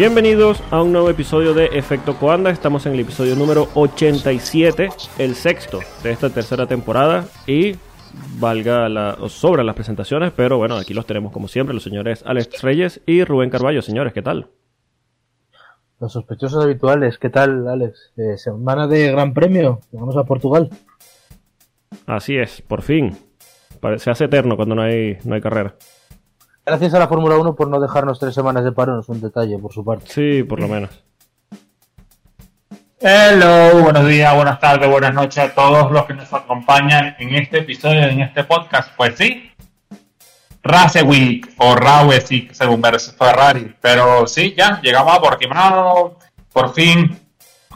Bienvenidos a un nuevo episodio de Efecto Coanda. Estamos en el episodio número 87, el sexto de esta tercera temporada. Y valga la, os sobran las presentaciones, pero bueno, aquí los tenemos como siempre, los señores Alex Reyes y Rubén Carballo. Señores, ¿qué tal? Los sospechosos habituales, ¿qué tal, Alex? Eh, semana de Gran Premio, vamos a Portugal. Así es, por fin. Se hace eterno cuando no hay, no hay carrera. Gracias a la Fórmula 1 por no dejarnos tres semanas de paro, no es un detalle por su parte. Sí, por lo menos. Hello, buenos días, buenas tardes, buenas noches a todos los que nos acompañan en este episodio, en este podcast. Pues sí, Race Week o Race Week según Mercedes Ferrari. Pero sí, ya llegamos a Portimao, por fin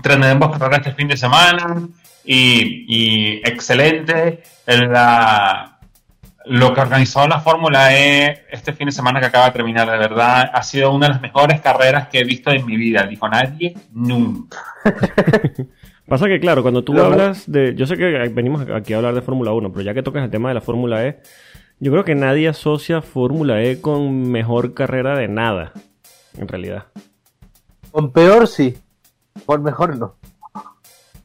tendremos carrera este fin de semana y, y excelente la, lo que organizó la Fórmula E este fin de semana que acaba de terminar. De verdad, ha sido una de las mejores carreras que he visto en mi vida. Dijo nadie nunca. Pasa que, claro, cuando tú hablas de. Yo sé que venimos aquí a hablar de Fórmula 1, pero ya que tocas el tema de la Fórmula E, yo creo que nadie asocia Fórmula E con mejor carrera de nada, en realidad. Con peor sí, con mejor no.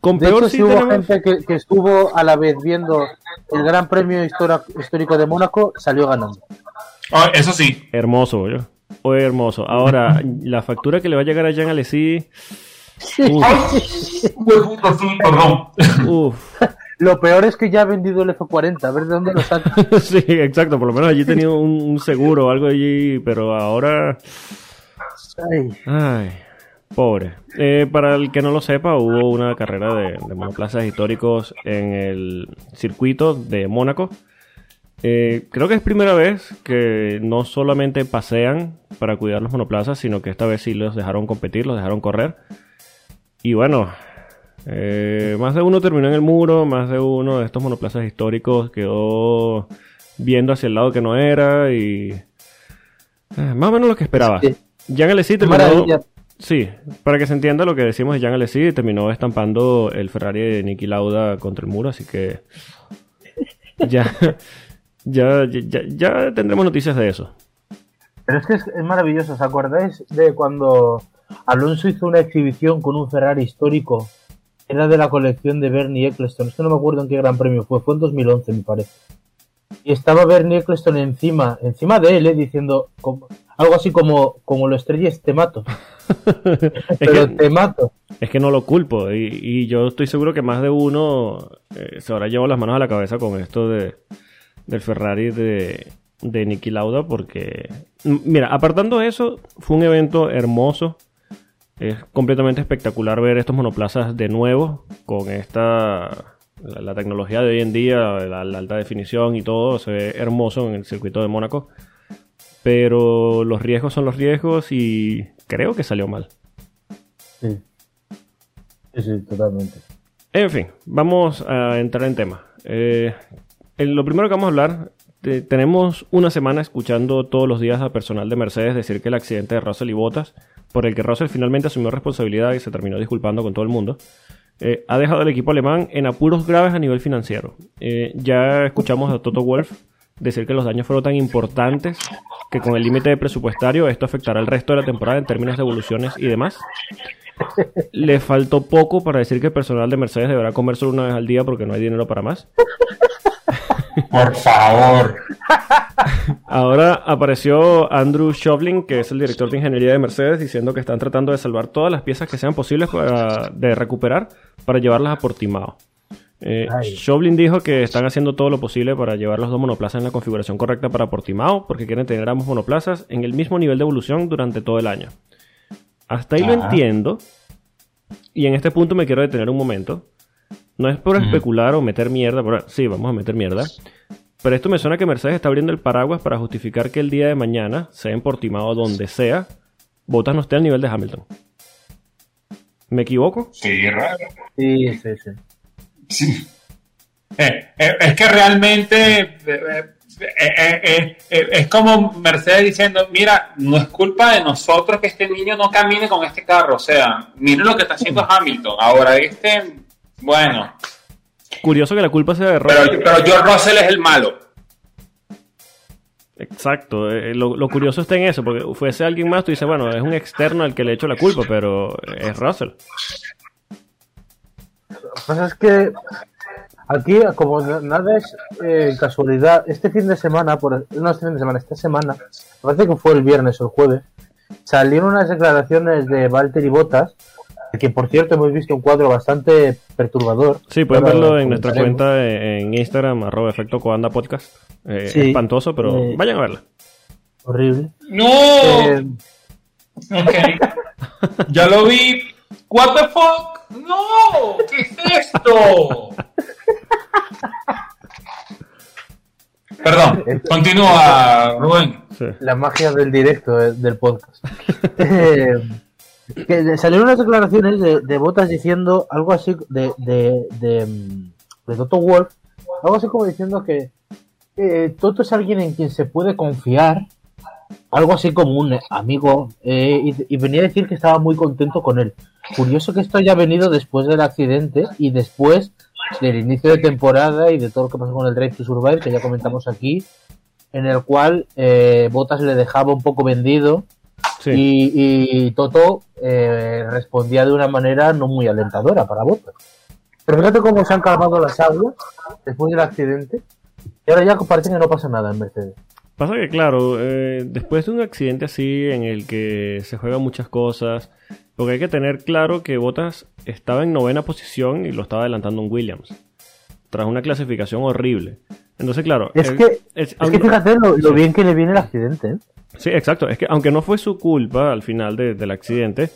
Con De peor hecho, sí si hubo tenemos- gente que, que estuvo a la vez viendo el Gran Premio histórico de Mónaco, salió ganando. Oh, eso sí, Hermoso, yo. Fue hermoso. Ahora, la factura que le va a llegar a Jean perdón. Uff. Lo peor es que ya ha vendido el F40, a ver de dónde lo saca. sí, exacto. Por lo menos allí tenía un, un seguro o algo allí, pero ahora. Ay, Ay, pobre. Eh, para el que no lo sepa, hubo una carrera de, de monoplazas históricos en el circuito de Mónaco. Eh, creo que es primera vez que no solamente pasean para cuidar los monoplazas, sino que esta vez sí los dejaron competir, los dejaron correr. Y bueno, eh, más de uno terminó en el muro, más de uno de estos monoplazas históricos quedó viendo hacia el lado que no era y... eh, más o menos lo que esperaba. Sí. Jean Alesi terminó... Sí, para que se entienda lo que decimos de Jean Alesi, terminó estampando el Ferrari de Niki Lauda contra el muro, así que ya, ya, ya, tendremos noticias de eso. Pero es que es, maravilloso, ¿os acordáis de cuando Alonso hizo una exhibición con un Ferrari histórico? Era de la colección de Bernie Eccleston, es que no me acuerdo en qué gran premio fue, fue en 2011 me parece. Y estaba Bernie Eccleston encima, encima de él, ¿eh? diciendo algo así como, como lo estrelles te mato, Es pero que, te mato. es que no lo culpo y, y yo estoy seguro que más de uno eh, se habrá llevado las manos a la cabeza con esto de, del Ferrari de, de Niki Lauda porque, mira, apartando eso, fue un evento hermoso. Es completamente espectacular ver estos monoplazas de nuevo con esta la, la tecnología de hoy en día, la, la alta definición y todo, se ve hermoso en el circuito de Mónaco. Pero los riesgos son los riesgos y creo que salió mal. Sí. sí, sí, totalmente. En fin, vamos a entrar en tema. Eh, en lo primero que vamos a hablar, te- tenemos una semana escuchando todos los días a personal de Mercedes decir que el accidente de Russell y Bottas, por el que Russell finalmente asumió responsabilidad y se terminó disculpando con todo el mundo, eh, ha dejado al equipo alemán en apuros graves a nivel financiero. Eh, ya escuchamos a Toto Wolf decir que los daños fueron tan importantes que con el límite presupuestario esto afectará el resto de la temporada en términos de evoluciones y demás. Le faltó poco para decir que el personal de Mercedes deberá comer solo una vez al día porque no hay dinero para más. Por favor. Ahora apareció Andrew Shovlin, que es el director de ingeniería de Mercedes, diciendo que están tratando de salvar todas las piezas que sean posibles para, de recuperar para llevarlas a Portimao. Eh, Ay. Shovlin dijo que están haciendo todo lo posible para llevar los dos monoplazas en la configuración correcta para Portimao, porque quieren tener ambos monoplazas en el mismo nivel de evolución durante todo el año. Hasta ahí lo Ajá. entiendo. Y en este punto me quiero detener un momento. No es por especular o meter mierda, pero sí, vamos a meter mierda. Pero esto me suena que Mercedes está abriendo el paraguas para justificar que el día de mañana, sea en Portimao o donde sea, Bottas no esté al nivel de Hamilton. ¿Me equivoco? Sí, raro. Sí, sí, sí. Sí. Eh, eh, es que realmente eh, es como Mercedes diciendo, mira, no es culpa de nosotros que este niño no camine con este carro. O sea, miren lo que está haciendo Hamilton. Ahora este, bueno, Curioso que la culpa sea de pero, Russell. pero George Russell es el malo. Exacto, eh, lo, lo curioso está en eso, porque fuese alguien más, tú dices, bueno, es un externo al que le echo la culpa, pero es Russell. Lo que pasa es que aquí, como na- nada es eh, casualidad, este fin de semana, por, no este fin de semana, esta semana, parece que fue el viernes o el jueves, salieron unas declaraciones de Valtteri Bottas, que por cierto hemos visto un cuadro bastante perturbador. Sí, pueden verlo en nuestra cuenta en en Instagram, arroba efecto Coanda podcast. Eh, Sí. espantoso, pero Eh, vayan a verla. Horrible. ¡No! Eh, Ok. Ya lo vi. ¿What the fuck? ¡No! ¿Qué es esto? Perdón, continúa, Rubén. Sí. la magia del directo eh, del podcast. Eh, que salieron unas declaraciones de, de Botas diciendo algo así de, de, de, de Toto Wolf, algo así como diciendo que eh, Toto es alguien en quien se puede confiar, algo así como un amigo, eh, y, y venía a decir que estaba muy contento con él. Curioso que esto haya venido después del accidente y después del inicio de temporada y de todo lo que pasó con el Drive to Survive, que ya comentamos aquí, en el cual eh, Botas le dejaba un poco vendido Sí. y, y Toto eh, respondía de una manera no muy alentadora para Botas. Pero fíjate cómo se han calmado las aguas después del accidente y ahora ya parece que no pasa nada en Mercedes. Pasa que, claro, eh, después de un accidente así en el que se juegan muchas cosas, porque hay que tener claro que Bottas estaba en novena posición y lo estaba adelantando un Williams, tras una clasificación horrible. Entonces, claro, Es que, es- es que fíjate lo, lo Sí. bien que le viene el accidente. ¿eh? Sí, exacto. Es que aunque no fue su culpa al final de- del accidente,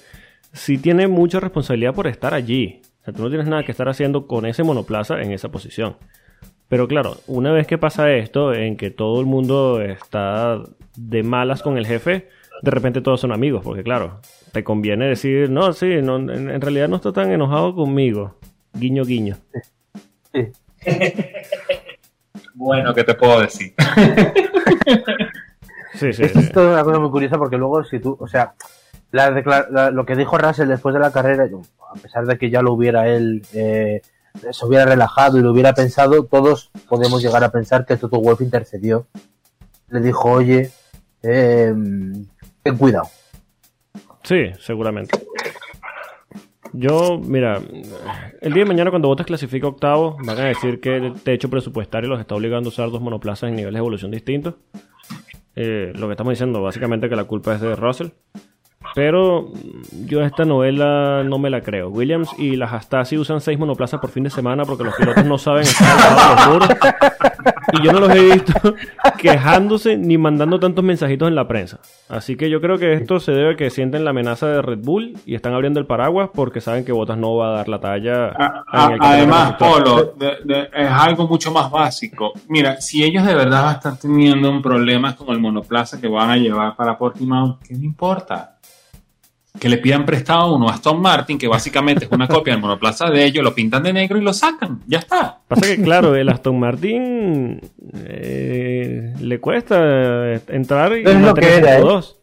sí tiene mucha responsabilidad por estar allí. O sea, tú no tienes nada que estar haciendo con ese monoplaza en esa posición. Pero claro, una vez que pasa esto, en que todo el mundo está de malas con el jefe, de repente todos son amigos, porque claro, te conviene decir, no, sí, no, en, en realidad no está tan enojado conmigo. Guiño, guiño. Sí. Bueno, ¿qué te puedo decir? Sí, sí. Esto sí. es una cosa muy curiosa porque luego si tú, o sea, la lo que dijo Russell después de la carrera, a pesar de que ya lo hubiera él, eh, se hubiera relajado y lo hubiera pensado, todos podemos llegar a pensar que Toto Wolff intercedió. Le dijo, oye, eh, ten cuidado. Sí, seguramente. Yo, mira, el día de mañana cuando Bottas clasifica octavo, van a decir que el techo presupuestario los está obligando a usar dos monoplazas en niveles de evolución distintos. Eh, lo que estamos diciendo, básicamente que la culpa es de Russell. Pero yo esta novela no me la creo. Williams y las Astasi usan seis monoplazas por fin de semana porque los pilotos no saben estar los muros. Y yo no los he visto quejándose ni mandando tantos mensajitos en la prensa. Así que yo creo que esto se debe a que sienten la amenaza de Red Bull y están abriendo el paraguas porque saben que Bottas no va a dar la talla. A- en a- el campeonato además. Polo, de- de- es algo mucho más básico. Mira, si ellos de verdad están teniendo un problema con el monoplaza que van a llevar para Portimao, ¿qué me importa? Que le pidan prestado uno a Aston Martin, que básicamente es una copia del monoplaza de ellos, lo pintan de negro y lo sacan. Ya está. Pasa que, claro, el Aston Martin eh, le cuesta entrar y Es lo mantenerse que era, en ¿eh? Q2.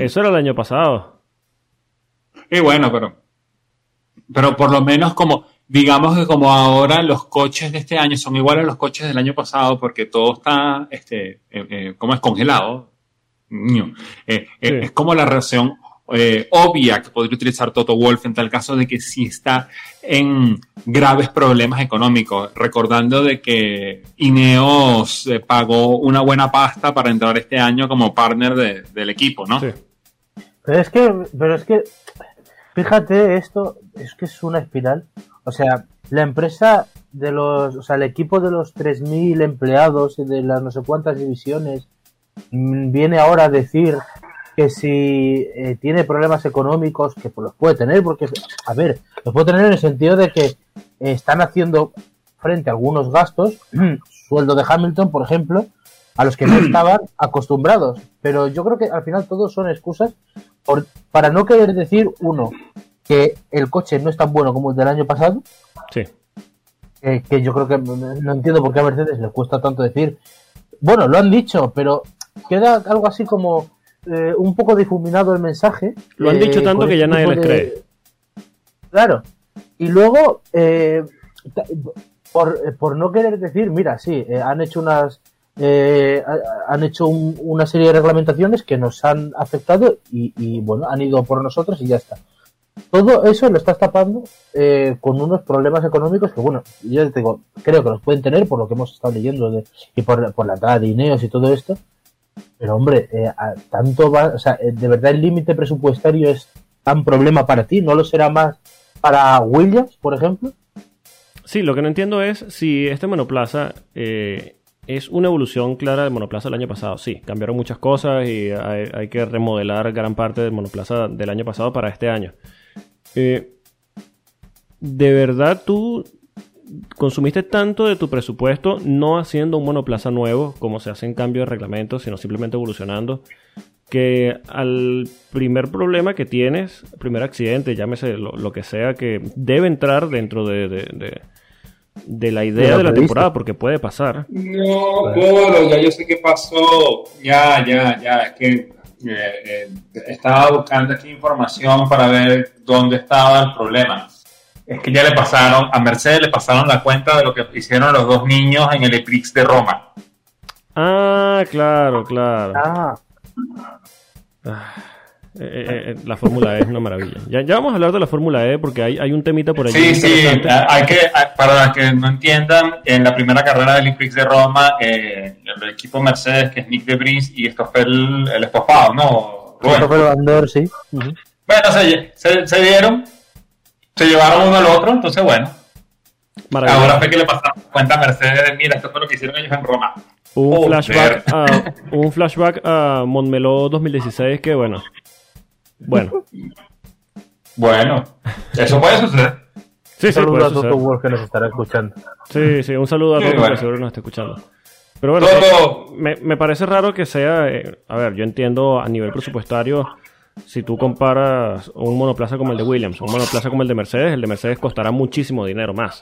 Eso era el año pasado. Y bueno, pero, pero por lo menos como, digamos que como ahora los coches de este año son iguales a los coches del año pasado porque todo está, este, eh, eh, como es congelado. Eh, eh, Sí. Es como la reacción eh, obvia que podría utilizar Toto Wolf en tal caso de que sí está en graves problemas económicos, recordando de que Ineos eh, pagó una buena pasta para entrar este año como partner de- del equipo, ¿no? Sí. Pero es que, pero es que, fíjate, esto es que es una espiral. O sea, la empresa de los, o sea, el equipo de los 3.000 empleados y de las no sé cuántas divisiones viene ahora a decir que si eh, tiene problemas económicos, que pues los puede tener, porque, a ver, los puede tener en el sentido de que eh, están haciendo frente a algunos gastos, sueldo de Hamilton, por ejemplo, a los que no estaban acostumbrados. Pero yo creo que al final todos son excusas por- para no querer decir, uno, que el coche no es tan bueno como el del año pasado, Sí. eh, que yo creo que no entiendo por qué a Mercedes le cuesta tanto decir, bueno, lo han dicho, pero queda algo así como eh, un poco difuminado el mensaje. Lo han eh, dicho tanto con que este ya nadie les cree. Claro. Y luego, eh, por, por no querer decir, mira, sí, eh, han hecho unas eh, ha- han hecho un- una serie de reglamentaciones que nos han afectado y, y, bueno, han ido por nosotros y ya está. Todo eso lo estás tapando eh, con unos problemas económicos que, bueno, yo te digo, creo que los pueden tener por lo que hemos estado leyendo de, y por, por la entrada de Ineos y todo esto. Pero, hombre, eh, tanto va, o sea, eh, de verdad el límite presupuestario es tan problema para ti, ¿no lo será más para Williams, por ejemplo? Sí, lo que no entiendo es si este monoplaza eh, es una evolución clara del monoplaza del año pasado. Sí, cambiaron muchas cosas y hay, que remodelar gran parte del monoplaza del año pasado para este año. ¿De verdad tú consumiste tanto de tu presupuesto no haciendo un monoplaza nuevo, como se hace en cambio de reglamento, sino simplemente evolucionando? que al primer problema que tienes, primer accidente, llámese lo, lo que sea, que debe entrar dentro de, de- de- de la idea de la temporada, porque puede pasar. No, claro, ya yo sé qué pasó. Ya, ya, ya. Es que eh, eh, estaba buscando aquí información para ver dónde estaba el problema. Es que ya le pasaron, a Mercedes le pasaron la cuenta de lo que hicieron los dos niños en el Eclipse de Roma. Ah, claro, claro. Ah, Ah, eh, eh, eh, la Fórmula E es una maravilla. Ya, ya vamos a hablar de la Fórmula E porque hay, hay un temita por allí. Sí, sí, interesante. hay que, para los que no entiendan, en la primera carrera del Eclipse de Roma, eh, el equipo Mercedes, que es Nick de Vries, y esto fue el, el estofado, ¿no? Van Der, sí. Ujú. Bueno, se, se, se dieron, se llevaron uno al otro, entonces bueno, Maravilloso. ahora fue que le pasaron cuenta a Mercedes de, mira, esto fue lo que hicieron ellos en Roma. un, Joder. flashback a, un flashback a Montmeló 2016 que, bueno, bueno, Bueno, eso puede suceder. sí, sí, Saludos puede a Toto. Wolff que nos estará escuchando. Sí, sí, un saludo a Sí, todos bueno. que seguro nos está escuchando. Pero bueno, Todo- me, me parece raro que sea, eh, a ver, yo entiendo a nivel presupuestario, si tú comparas un monoplaza como el de Williams, un monoplaza como el de Mercedes, el de Mercedes costará muchísimo dinero más.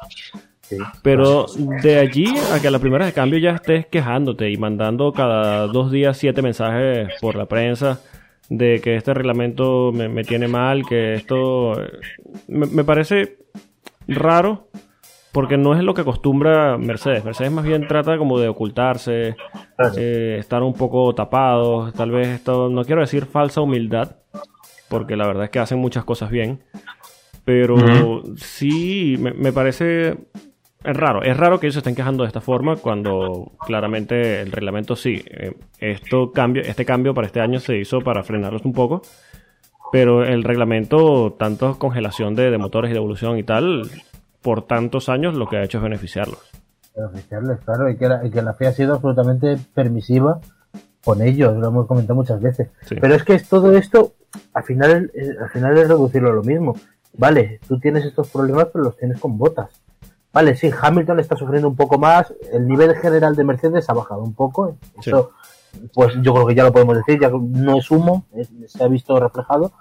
Sí. Pero de allí a que a la primera de cambio ya estés quejándote y mandando cada dos días siete mensajes por la prensa de que este reglamento me, me tiene mal, que esto eh, me, me parece raro porque no es lo que acostumbra Mercedes. Mercedes más bien trata como de ocultarse, eh, estar un poco tapados, tal vez esto, no quiero decir falsa humildad, porque la verdad es que hacen muchas cosas bien, pero Ujú. sí me, me parece es raro, es raro que ellos se estén quejando de esta forma cuando claramente el reglamento sí, eh, esto cambio, este cambio para este año se hizo para frenarlos un poco, pero el reglamento, tanto congelación de, de motores y de evolución y tal, por tantos años lo que ha hecho es beneficiarlos. Beneficiarles, claro, y que, la, y que la FIA ha sido absolutamente permisiva con ellos, lo hemos comentado muchas veces. Sí. Pero es que es todo esto, al final, al final es reducirlo a lo mismo. Vale, tú tienes estos problemas, pero los tienes con botas. Vale, sí, Hamilton está sufriendo un poco más, el nivel general de Mercedes ha bajado un poco, eso, pues yo creo que ya lo podemos decir, ya no es humo, es- se ha visto reflejado,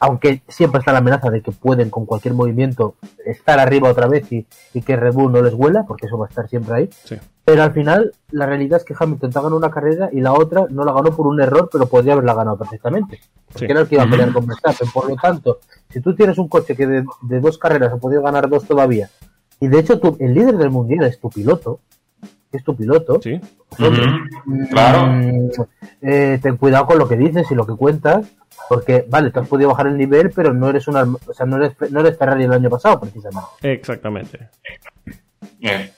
aunque siempre está la amenaza de que pueden con cualquier movimiento estar arriba otra vez y, y que Red Bull no les huela, porque eso va a estar siempre ahí. Sí. Pero al final, la realidad es que Hamilton te ha ganado una carrera y la otra no la ganó por un error, pero podría haberla ganado perfectamente. Porque Sí. era el que iba a pelear con Verstappen. Por lo tanto, si tú tienes un coche que de, de dos carreras ha podido ganar dos todavía, y de hecho tú- el líder del mundial es tu piloto, es tu piloto, ¿Sí? Ujú, Claro. mm, eh, ten cuidado con lo que dices y lo que cuentas, porque vale, tú has podido bajar el nivel, pero no eres una, o sea, no eres, no eres Ferrari el año pasado, precisamente. Exactamente. Eh,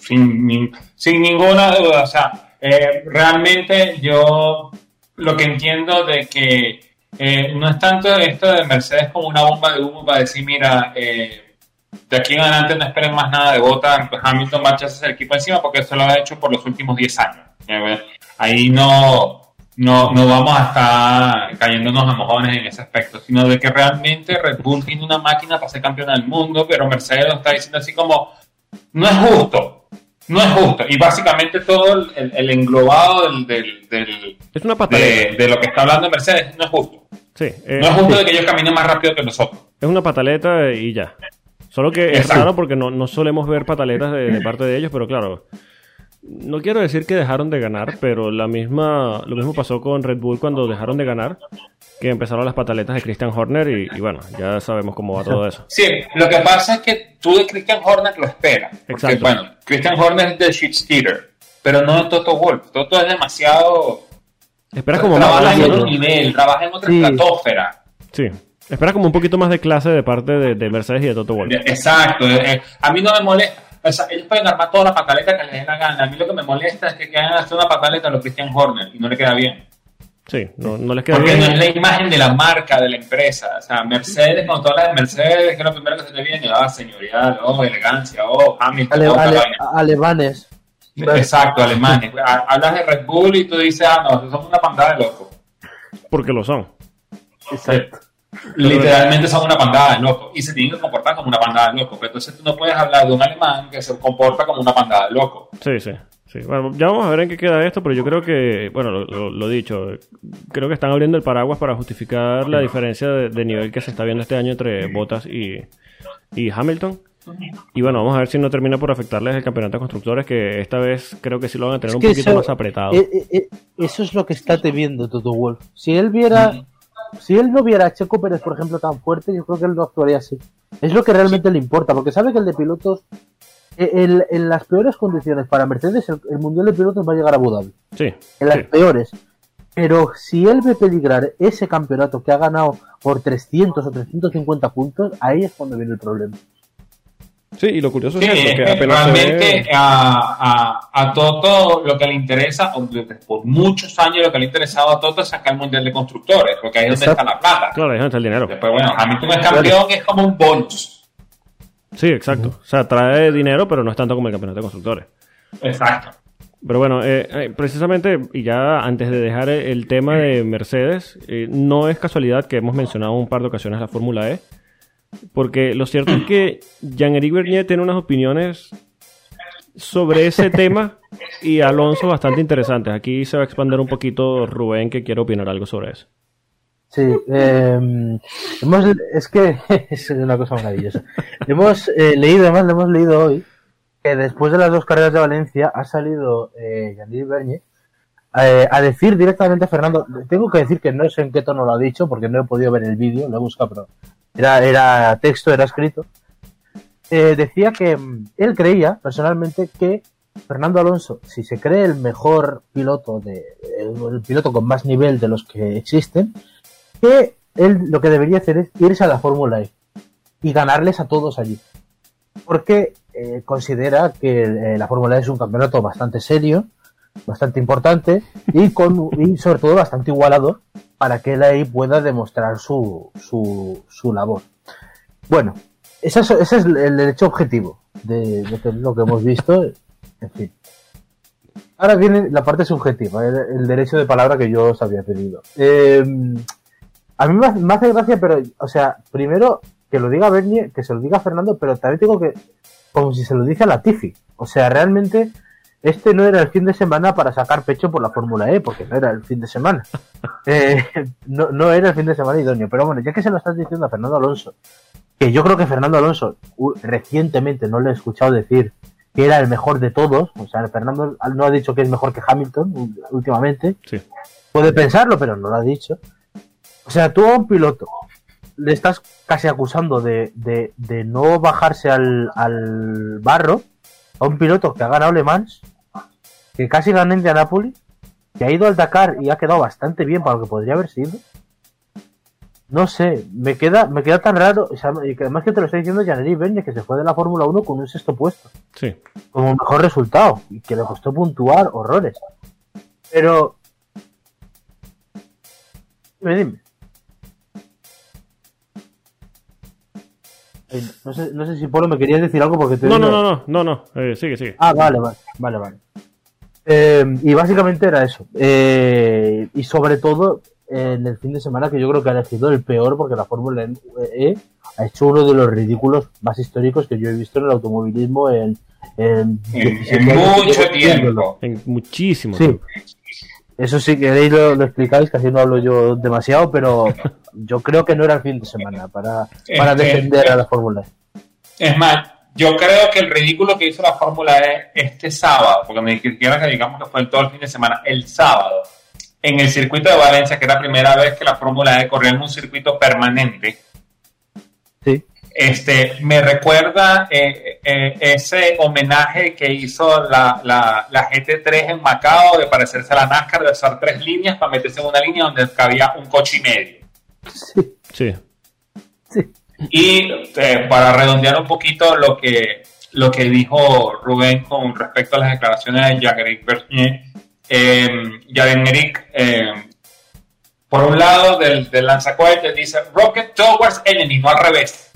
sin, sin ninguna duda, o sea, eh, realmente yo lo que entiendo de que eh, no es tanto esto de Mercedes como una bomba de humo para decir, mira, eh, de aquí en adelante no esperen más nada de Bota, Hamilton va a el equipo encima porque eso lo ha hecho por los últimos 10 años. Ahí no, no, no vamos a estar cayéndonos a mojones en ese aspecto, sino de que realmente Red Bull tiene una máquina para ser campeona del mundo, pero Mercedes lo está diciendo así como, no es justo, no es justo. Y básicamente todo el, englobado del, del, del- Es una de, de lo que está hablando Mercedes no es justo. Sí, eh, No es justo de que ellos caminen más rápido que nosotros. es una pataleta y ya. Solo que es raro porque no, no solemos ver pataletas de, de parte de ellos, pero claro. No quiero decir que dejaron de ganar, pero la misma, lo mismo pasó con Red Bull cuando dejaron de ganar, que empezaron las pataletas de Christian Horner y, y bueno, ya sabemos cómo va todo eso. Sí, lo que pasa es que tú de Christian Horner lo esperas. Porque, Exacto. bueno, Christian Horner es de shit stealer. pero no es Toto Wolf. Toto es demasiado. Espera como trabaja más en otro ¿no? nivel, trabaja en otra Sí. estratosfera. Sí. Espera como un poquito más de clase de parte de, de Mercedes y de Toto Wolff. Exacto. eh, a mí no me molesta. O sea, ellos pueden armar toda la pataleta que les dé la gana. A mí lo que me molesta es que quieran hacer una pataleta a los Christian Horner y no le queda bien. Sí, no, no les queda Porque bien. no es la imagen de la marca, de la empresa. O sea, Mercedes, cuando tú hablas de Mercedes, que es lo primero que se te viene, ah, señorial, oh, elegancia, oh, Hamilton, Ale- ale- alemanes. Exacto, alemanes. Ha- Hablas de Red Bull y tú dices, ah, no, son una pandada de locos. Porque lo son. Exacto. Literalmente son una pandada de locos. Y se tienen que comportar como una pandada de locos. Pero entonces tú no puedes hablar de un alemán que se comporta como una pandada de locos. Sí, sí. Sí. Bueno, ya vamos a ver en qué queda esto, pero yo creo que, bueno, lo, lo- lo dicho, creo que están abriendo el paraguas para justificar la diferencia de, de nivel que se está viendo este año entre Bottas y, y Hamilton. Y bueno, vamos a ver si no termina por afectarles el campeonato de constructores, que esta vez creo que sí lo van a tener Es un poquito eso- más apretado. Eh, eh, eh, eso es lo que está temiendo Toto Wolf. Si él viera, si él no viera a Checo Pérez, por ejemplo, tan fuerte, yo creo que él no actuaría así. Es lo que realmente le importa, porque sabe que el de pilotos, el- en las peores condiciones para Mercedes, el, el mundial de pilotos va a llegar a Abu Dhabi. Sí, En las sí. peores. Pero si él ve peligrar ese campeonato que ha ganado por 300 o 350 puntos, ahí es cuando viene el problema. Sí, y lo curioso Sí, es eso, es que que apenas se realmente ve- a, a, a Toto lo que le interesa, o por muchos años lo que le ha interesado a Toto es sacar el Mundial de Constructores, porque ahí es donde Exacto. está la plata. Claro, ahí es donde está el dinero. Después, bueno, Hamilton es campeón, es como un bonus. Sí, exacto. O sea, trae dinero, pero no es tanto como el campeonato de constructores. Exacto. Pero bueno, eh, eh, precisamente, y ya antes de dejar el el tema de Mercedes, eh, no es casualidad que hemos mencionado un par de ocasiones la Fórmula E, porque lo cierto es que Jean-Éric Bernier tiene unas opiniones sobre ese tema y Alonso bastante interesantes. Aquí se va a expandir un poquito Rubén, que quiere opinar algo sobre eso. Sí, eh, hemos, es que es una cosa maravillosa. hemos eh, leído, además lo hemos leído hoy, que después de las dos carreras de Valencia ha salido eh, Jean-Yves Bernier eh, a decir directamente a Fernando, tengo que decir que no sé en qué tono lo ha dicho, porque no he podido ver el vídeo, lo he buscado, pero era, era texto, era escrito. Eh, decía que mm, él creía personalmente que Fernando Alonso, si se cree el mejor piloto de el piloto con más nivel de los que existen, que él lo que debería hacer es irse a la Fórmula E y ganarles a todos allí. Porque eh, considera que eh, la Fórmula E es un campeonato bastante serio, bastante importante y, con, y sobre todo bastante igualado para que él ahí pueda demostrar su, su, su labor. Bueno, ese es, el derecho objetivo de, lo que hemos visto. En fin. Ahora viene la parte subjetiva, el, el derecho de palabra que yo os había pedido. Eh, a mí me hace, me hace gracia, pero, o sea, primero que lo diga Bernie, que se lo diga Fernando, pero también tengo que, como si se lo dice a Latifi. O sea, realmente, este no era el fin de semana para sacar pecho por la Fórmula E, porque no era el fin de semana. Eh, no, no era el fin de semana idóneo. Pero bueno, ya que se lo estás diciendo a Fernando Alonso, que yo creo que Fernando Alonso recientemente no le he escuchado decir que era el mejor de todos. O sea, Fernando no ha dicho que es mejor que Hamilton últimamente. Sí. Puede pensarlo, pero no lo ha dicho. O sea, tú a un piloto le estás casi acusando de, de, de no bajarse al, al barro a un piloto que ha ganado Le Mans, que casi ganó en Indianápolis, que ha ido al Dakar y ha quedado bastante bien para lo que podría haber sido. No sé, me queda, me queda tan raro, o sea, y que además que te lo está diciendo Janely Bernie, que se fue de la Fórmula 1 con un sexto puesto Sí. como mejor resultado y que le costó puntuar horrores. Pero. Dime, dime. No sé, no sé si Polo me querías decir algo porque te No, no, digo- no, no, no, no. Eh, sigue, sigue. Ah, vale, vale, vale, vale. Eh, y básicamente era eso. Eh, y sobre todo en el fin de semana que yo creo que ha elegido el peor porque la Fórmula E ha hecho uno de los ridículos más históricos que yo he visto en el automovilismo en, en, En, 17 en años que mucho tiempo. En muchísimo Sí. tiempo. Eso sí, queréis lo, lo explicáis, casi no hablo yo demasiado, pero yo creo que no era el fin de semana para, para defender a la Fórmula E. Es más, yo creo que el ridículo que hizo la Fórmula E este sábado, porque me quiera que digamos que fue el todo el fin de semana, el sábado, en el circuito de Valencia, que era la primera vez que la Fórmula E corría en un circuito permanente. Este, me recuerda eh, eh, ese homenaje que hizo la, la, la, GT3 en Macao de parecerse a la NASCAR, de usar tres líneas para meterse en una línea donde cabía un coche y medio. Sí. Sí. sí. Y eh, para redondear un poquito lo que, lo que dijo Rubén con respecto a las declaraciones de Jean-Éric Bernier, eh, Jean-Éric, por un lado del, del lanzacohetes dice Rocket Towards Enemy, no al revés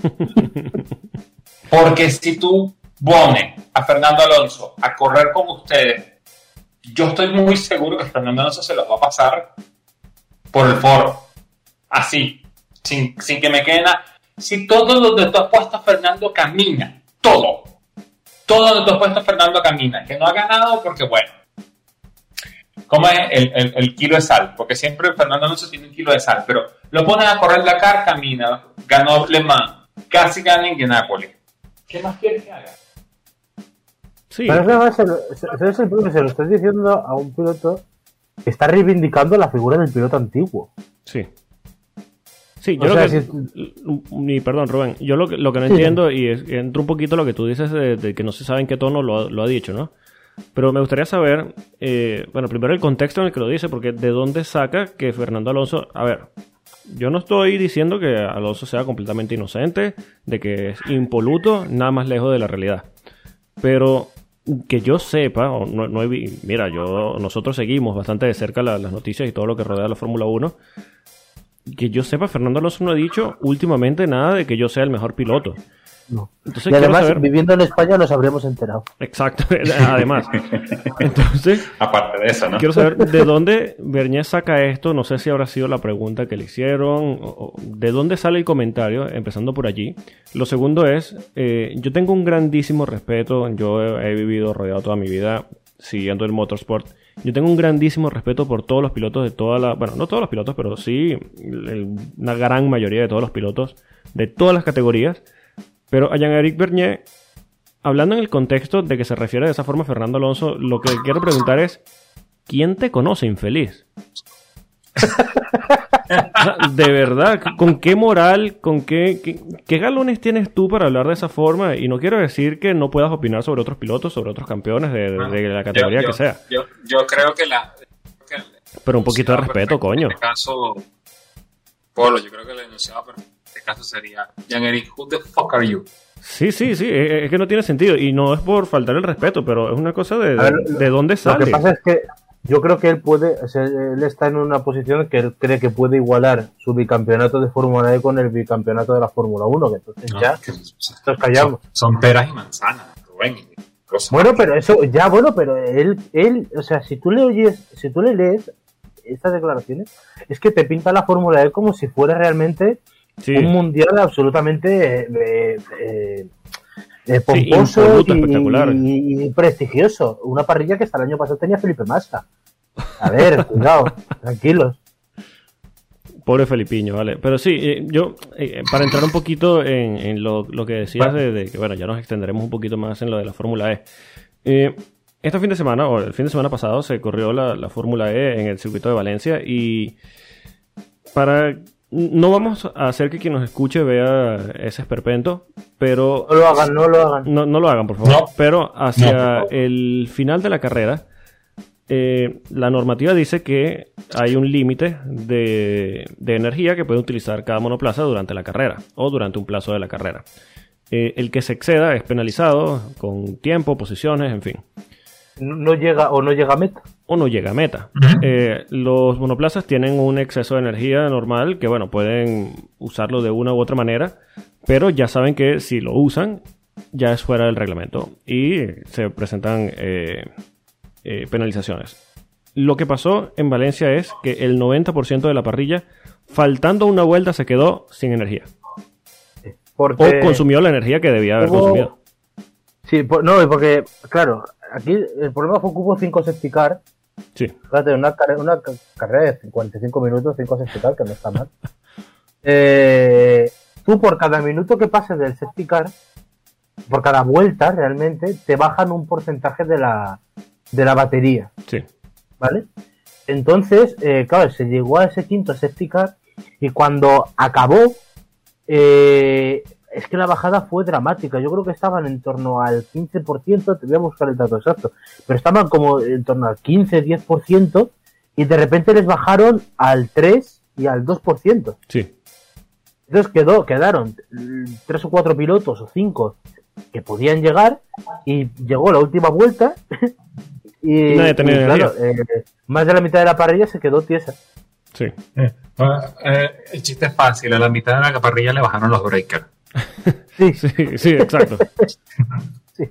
Porque si tú pones a Fernando Alonso a correr con ustedes, yo estoy muy seguro que Fernando Alonso se los va a pasar por el foro. Así, sin, que me quede nada. Si todo donde tú has puesto Fernando camina, todo, todo donde tú has puesto Fernando camina, que no ha ganado porque bueno, ¿cómo es el, el, kilo de sal? Porque siempre Fernando Alonso tiene un kilo de sal, pero lo pones a correr Dakar, camina, ganó Le Mans, casi ganen que Napoli. ¿Qué más quieres que haga? Sí. Pero eso es el problema, se lo estás diciendo a un piloto que está reivindicando la figura del piloto antiguo. Sí. Sí, yo lo que. Ni, perdón, Rubén. Yo lo que, lo que no entiendo, y entro un poquito lo que tú dices de, que no se sabe en qué tono lo, lo, ha dicho, ¿no? Pero me gustaría saber, eh, bueno, primero el contexto en el que lo dice, porque de dónde saca que Fernando Alonso. A ver, yo no estoy diciendo que Alonso sea completamente inocente, de que es impoluto, nada más lejos de la realidad. Pero que yo sepa, o no, no mira, yo, nosotros seguimos bastante de cerca las noticias y todo lo que rodea la Fórmula 1. Que yo sepa, Fernando Alonso no ha dicho últimamente nada de que yo sea el mejor piloto y además, viviendo en España nos habríamos enterado. Exacto, además. Entonces, aparte de eso, ¿no? Quiero saber de dónde Bernier saca esto. No sé si habrá sido la pregunta que le hicieron. O, de dónde sale el comentario, empezando por allí. Lo segundo es, eh, yo tengo un grandísimo respeto. Yo he, vivido rodeado toda mi vida siguiendo el motorsport. Yo tengo un grandísimo respeto por todos los pilotos de toda la. Bueno, no todos los pilotos, pero sí una gran mayoría de todos los pilotos de todas las categorías pero a Jean-Éric Bernier, hablando en el contexto de que se refiere de esa forma a Fernando Alonso, lo que quiero preguntar es, ¿quién te conoce infeliz? de verdad, ¿con qué moral, con qué, qué, galones tienes tú para hablar de esa forma? Y no quiero decir que no puedas opinar sobre otros pilotos, sobre otros campeones de, la categoría que sea. Yo, yo, creo que la... Pero un poquito de respeto, coño. En este caso, Polo, yo creo que le enunciaba perfectamente caso sería Jan-Eric, who the fuck are you? Sí, sí, sí, es que no tiene sentido y no es por faltar el respeto, pero es una cosa de, de, dónde sale. Lo que pasa es que yo creo que él puede, él está en una posición que él cree que puede igualar su bicampeonato de Fórmula E con el bicampeonato de la Fórmula 1, que entonces ya que, callamos. Son, peras y manzanas, Bueno, pero eso, ya bueno, pero él, él, o sea, si tú le oyes, si tú le lees estas declaraciones, es que te pinta la Fórmula E como si fuera realmente un mundial absolutamente eh, eh, eh pomposo y, prestigioso. Una parrilla que hasta el año pasado tenía Felipe Massa. A ver, cuidado, tranquilos. Pobre Felipiño, vale. Pero sí, yo, para entrar un poquito en, lo, que decías de, que, bueno, ya nos extenderemos un poquito más en lo de la Fórmula E. este fin de semana, o el fin de semana pasado, se corrió la, la Fórmula E en el circuito de Valencia y para no vamos a hacer que quien nos escuche vea ese esperpento, pero... No lo hagan, no lo hagan. No, lo hagan, por favor. Pero hacia el final de la carrera, eh, la normativa dice que hay un límite de, energía que puede utilizar cada monoplaza durante la carrera o durante un plazo de la carrera. Eh, el que se exceda es penalizado con tiempo, posiciones, en fin no llega o no llega a meta. O no llega a meta. Eh, los monoplazas tienen un exceso de energía normal que, bueno, pueden usarlo de una u otra manera, pero ya saben que si lo usan, ya es fuera del reglamento y se presentan eh, eh, penalizaciones. Lo que pasó en Valencia es que el 90% de la parrilla, faltando una vuelta, se quedó sin energía. O consumió la energía que debía haber consumido. Sí, no, porque, claro, aquí el problema fue que hubo 5 safety car. Sí. Fíjate, una, una carrera de 55 minutos, 5 safety car, que no está mal. Eh, tú por cada minuto que pases del safety car, por cada vuelta realmente, te bajan un porcentaje de la, de la batería. Sí. ¿Vale? Entonces, eh, claro, se llegó a ese quinto safety car y cuando acabó, eh, es que la bajada fue dramática. Yo creo que estaban en torno al 15%, te voy a buscar el dato exacto, pero estaban como en torno al 15-10% y de repente les bajaron al 3 y al 2%. Sí. Entonces quedó, quedaron tres o cuatro pilotos o cinco que podían llegar y llegó la última vuelta y, claro, eh, más de la mitad de la parrilla se quedó tiesa. Sí. Eh, eh, el chiste es fácil, a la mitad de la parrilla le bajaron los breakers. Sí, Sí, sí, exacto. Sí.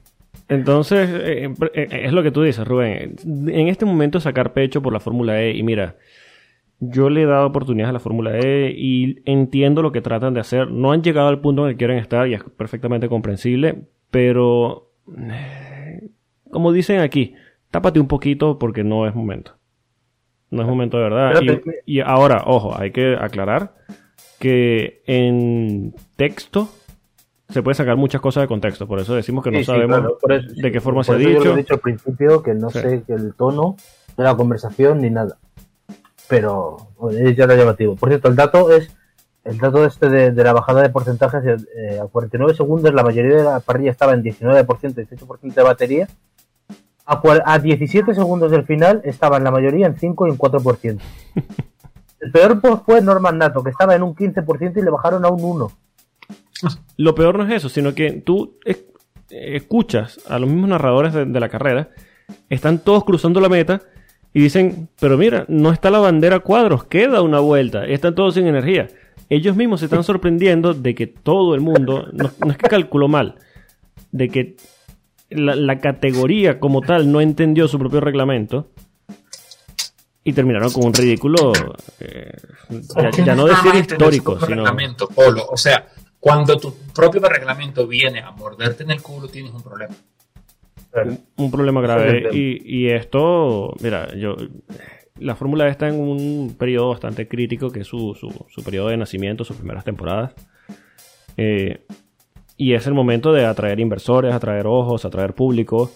Entonces, eh, eh, es lo que tú dices, Rubén. En este momento sacar pecho por la Fórmula E, y mira, yo le he dado oportunidades a la Fórmula E y entiendo lo que tratan de hacer. No han llegado al punto en el que quieren estar y es perfectamente comprensible, pero eh, como dicen aquí, tápate un poquito porque no es momento. No es momento de verdad. Y ahora, ojo, hay que aclarar que en texto se puede sacar muchas cosas de contexto. Por eso decimos que no Sí, sí, sabemos claro, por eso- de qué forma por se ha eso Yo dicho. lo he dicho al principio que no Sí. sé el tono de la conversación ni nada. Pero es ya lo llamativo. Por cierto, el dato es el dato este de, de la bajada de porcentajes eh, a 49 segundos la mayoría de la parrilla estaba en 19%, 18% de batería. A, a 17 segundos del final estaban la mayoría en 5 y en 4%. El peor pues, fue Norman Nato, que estaba en un 15% y le bajaron a un 1. Lo peor no es eso, sino que tú es- escuchas a los mismos narradores de, la carrera, están todos cruzando la meta y dicen, pero mira, no está la bandera cuadros, queda una vuelta, están todos sin energía. Ellos mismos se están sorprendiendo de que todo el mundo, no, es que calculó mal, de que la categoría como tal no entendió su propio reglamento y terminaron con un ridículo, eh, ya, ya no decir histórico, propio sino... reglamento, Polo. O sea, cuando tu propio reglamento viene a morderte en el culo, tienes un problema. un, un problema grave. Y, y esto, mira, yo la Fórmula está en un periodo bastante crítico, que es su, su, su periodo de nacimiento, sus primeras temporadas. Eh, y es el momento de atraer inversores, atraer ojos, atraer público.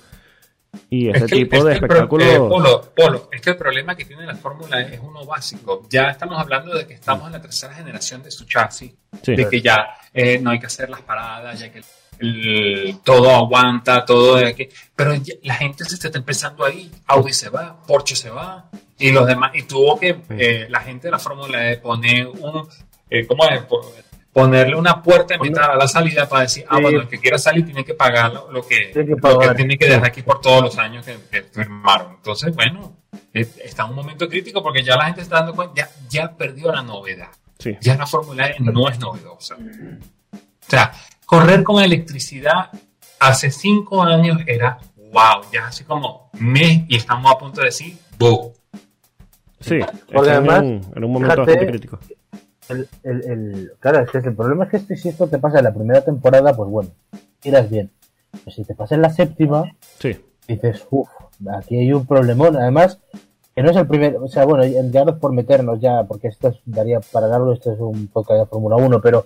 Y ese Es que- tipo es de el espectáculo... eh, Polo, Polo, es que el problema que tiene la Fórmula E es uno básico. Ya estamos hablando de que estamos en la tercera generación de su chasis, sí, de que ya eh, no hay que hacer las paradas, ya que el- todo aguanta, todo de que, pero ya- la gente se está empezando ahí. Audi se va, Porsche se va y los demás y tuvo que eh, la gente de la Fórmula E poner un, eh, ¿cómo es? Po- Ponerle una puerta en mitad a la salida para decir, ah, Sí. bueno, el que quiera salir tiene que pagar lo, lo que, Tiene que lo que pagar. tiene que dejar aquí por todos los años que, que firmaron. Entonces, bueno, eh, está en un momento crítico porque ya la gente está dando cuenta, ya, ya perdió la novedad sí. ya la Fórmula E no es novedosa. O sea, correr con electricidad hace cinco años era wow, ya así como me y estamos a punto de decir boom. Sí, Porque está en, además, un, en un momento fíjate, bastante crítico. El, el, el- claro, es que el problema es que este, si esto te pasa en la primera temporada, pues bueno, tiras bien. Pero si te pasa en la séptima, Sí, dices, uff, aquí hay un problemón. Además, que no es el primer, o sea, bueno, ya no es por meternos ya, porque esto es- daría para darlo, esto es un podcast de Fórmula 1, pero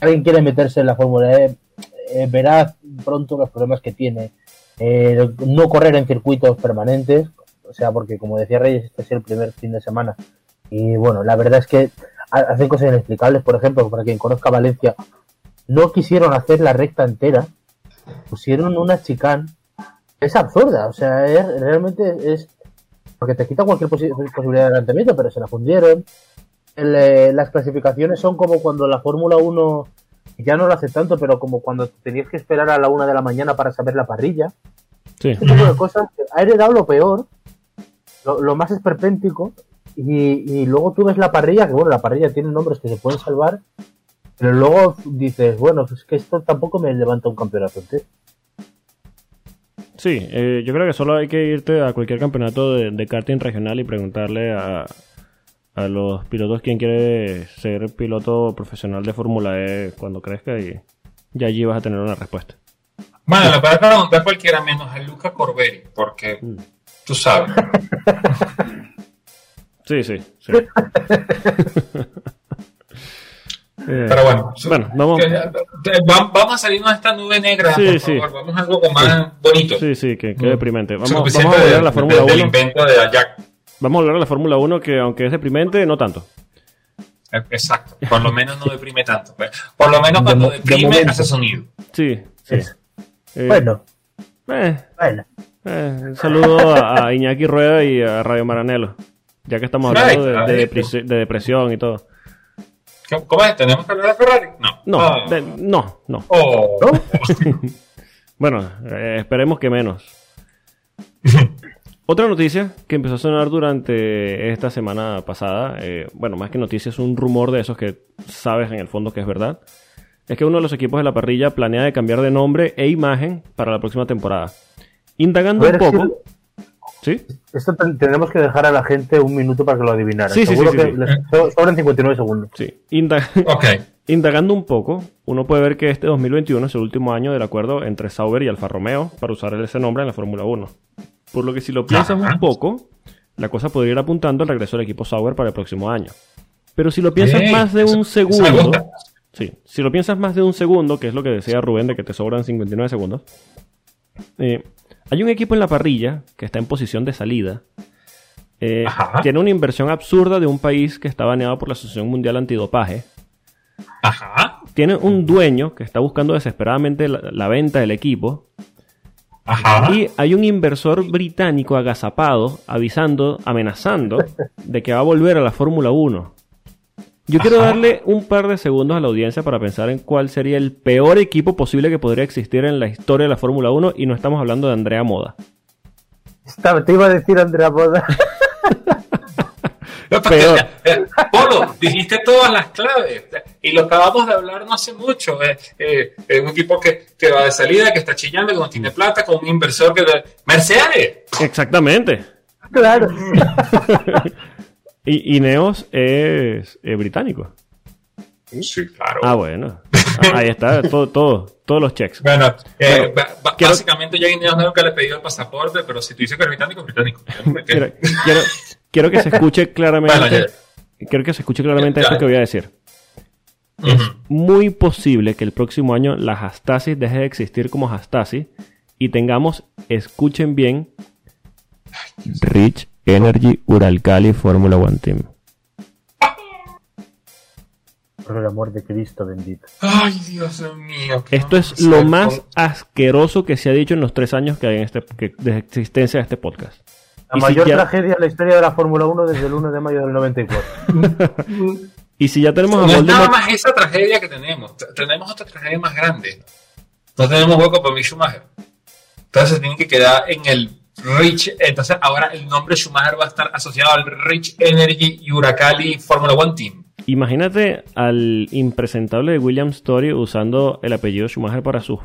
alguien quiere meterse en la Fórmula E, eh, verá pronto los problemas que tiene. Eh, no correr en circuitos permanentes, o sea, porque como decía Reyes, este es el primer fin de semana. Y bueno, la verdad es que hacen cosas inexplicables, por ejemplo, para quien conozca Valencia, no quisieron hacer la recta entera, pusieron una chicane es absurda, o sea, es, realmente es porque te quita cualquier posi- posibilidad de adelantamiento, pero se la fundieron. El, eh, las clasificaciones son como cuando la Fórmula 1 ya no lo hace tanto, pero como cuando tenías que esperar a la una de la mañana para saber la parrilla. sí. Tipo de cosas ha heredado lo peor, lo, lo más esperpéntico, y, y luego tú ves la parrilla, que bueno, la parrilla tiene nombres que se pueden salvar, pero luego dices, bueno, pues que esto tampoco me levanta un campeonato entero. Sí, eh, yo creo que solo hay que irte a cualquier campeonato de, de karting regional y preguntarle a, a los pilotos quién quiere ser piloto profesional de Fórmula E cuando crezca y ya allí vas a tener una respuesta. Bueno, le puedes preguntar a cualquiera menos a Luca Corberi, porque Mm. tú sabes. Sí, sí, sí. Eh, Pero bueno, Bueno, vamos. que- eh, va- vamos a salirnos de esta nube negra, Sí, por sí. favor. Vamos a algo más bonito. Sí, sí, que, que deprimente. Vamos, vamos a volver a la Fórmula de- del 1. invento de Jack. Vamos a volver a la Fórmula 1 que aunque es deprimente, no tanto. Eh, Exacto. Por lo menos no deprime tanto. Por lo menos cuando de deprime hace sonido. Sí, sí. Eh, Bueno, eh, bueno. eh, un saludo a, a Iñaki Rueda y a Radio Maranelo. Ya que estamos hablando de, de depresi- de depresión y todo. ¿Cómo- ¿Cómo es? ¿Tenemos que hablar de Ferrari? No. No, Ah. de- no, no. Oh. Bueno, eh, esperemos que menos. Otra noticia que empezó a sonar durante esta semana pasada, eh, bueno, más que noticia, es un rumor de esos que sabes en el fondo que es verdad, es que uno de los equipos de la parrilla planea de cambiar de nombre e imagen para la próxima temporada. Indagando un poco... ¿Sí? Esto ten- tendremos que dejar a la gente un minuto para que lo adivinara. Sí, sí, Seguro sí, sí, que sí. les so- sobran 59 segundos. Sí. Inda- Ok. Indagando un poco, uno puede ver que este 2021 es el último año del acuerdo entre Sauber y Alfa Romeo para usar ese nombre en la Fórmula 1. Por lo que si lo piensas Ajá. un poco, la cosa podría ir apuntando al regreso del equipo Sauber para el próximo año. Pero si lo piensas Ey, más de un segundo, sí, si lo piensas más de un segundo, que es lo que decía Rubén de que te sobran 59 segundos, eh, hay un equipo en la parrilla que está en posición de salida. eh, tiene una inversión absurda de un país que está baneado por la Asociación Mundial Antidopaje Ajá. tiene un dueño que está buscando desesperadamente la, la venta del equipo Ajá. y hay un inversor británico agazapado avisando, amenazando de que va a volver a la Fórmula 1. Yo quiero Ajá. darle un par de segundos a la audiencia para pensar en cuál sería el peor equipo posible que podría existir en la historia de la Fórmula 1 y no estamos hablando de Andrea Moda. Te iba a decir Andrea. No, porque, Peor. eh, Polo, dijiste todas las claves y lo acabamos de hablar no hace mucho. eh, eh, es un equipo que, que va de salida, que está chillando, que no tiene plata, con un inversor que. Mercedes. Exactamente. claro. Y Ineos es británico. Sí, claro. Ah, bueno. Ahí está, todo, todo, todos los checks. Bueno, eh, Bueno, quiero- básicamente ya Ineos nunca le pidió el pasaporte, pero si tú dices que es británico, es británico. Quiero, quiero, quiero que se escuche claramente. Bueno, quiero que se escuche claramente Ya. esto que voy a decir. Ujú. Muy posible que el próximo año la Hastasis deje de existir como Hastasis y tengamos, escuchen bien, Rich Energy Uralkali Formula One Team. Por el amor de Cristo bendito. Ay, Dios mío. ¿qué Esto es lo más con- asqueroso que se ha dicho en los tres años que hay en este, que- de existencia de este podcast. La Y si mayor ya- tragedia en la historia de la Fórmula 1 desde el 1 de mayo del 94. Y si ya tenemos a No es nada Voldemort... más esa tragedia que tenemos. Tenemos otra tragedia más grande. No tenemos hueco para mi Schumacher. Entonces tiene que quedar en el Rich. Entonces ahora el nombre Schumacher va a estar asociado al Rich Energy Uracali Formula One Team. Imagínate al impresentable de William Story usando el apellido Schumacher para sus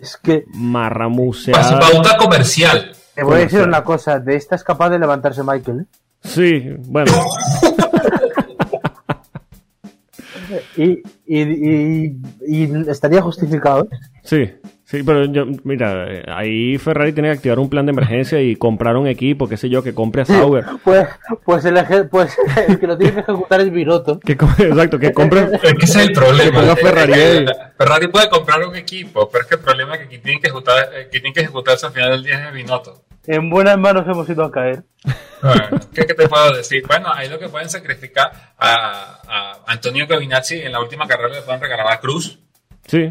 es que Para su marramuseadas. pauta comercial. te voy a decir una cosa. De esta es capaz de levantarse Michael. ¿eh? Sí, bueno, Y, y, y, y estaría justificado. ¿eh? sí, sí, pero yo, mira, eh, ahí Ferrari tiene que activar un plan de emergencia y comprar un equipo, qué sé yo, que compre a Sauber. Pues, pues, el, eje- pues el que lo tiene que ejecutar es. Que co- exacto, que compre. Es que ese es el problema. Que Ferrari. Ferrari puede comprar un equipo, pero es que el problema es que quien tiene que, ejecutar, eh, quien tiene que ejecutarse al final del día es el Binotto. En buenas manos hemos ido a caer. Bueno, ¿Qué, qué te puedo decir? Bueno, ahí lo que pueden sacrificar a, a Antonio Giovinazzi en la última carrera le pueden regalar a Cruz. Sí,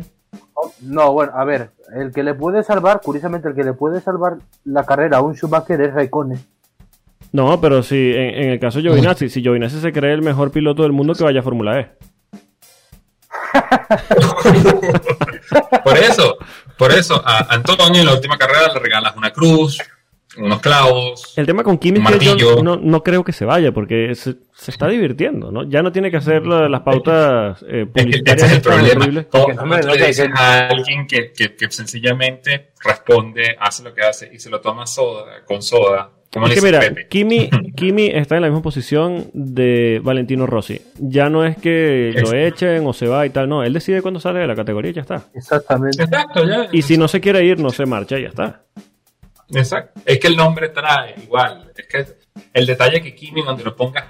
No, bueno, a ver, el que le puede salvar, curiosamente, el que le puede salvar la carrera a un Schumacher es Raikkonen. no, pero si en, en el caso de Giovinazzi, si Giovinazzi se cree el mejor piloto del mundo, que vaya a Fórmula E. Por eso, por eso, a Antonio en la última carrera le regalas una cruz, unos clavos. El tema con Kimi es que Martillo. yo no, no creo que se vaya, porque se, se está divirtiendo, ¿no? Ya no tiene que hacer las pautas eh, Es que publicitarias ese es el problema. horribles. ¿Cómo, Que no no le dices a alguien que, que, que sencillamente responde, hace lo que hace y se lo toma soda, con soda? ¿Cómo le Es que dices mira? Kimi, Kimi está en la misma posición de Valentino Rossi. Ya no es que lo echen o se va y tal, no. Él decide cuándo sale de la categoría y ya está. Exactamente. Exacto, ya. Y si no se quiere ir, no se marcha y ya está. Exacto. Es que el nombre trae igual. Es que el detalle que Kimi, donde lo pongas.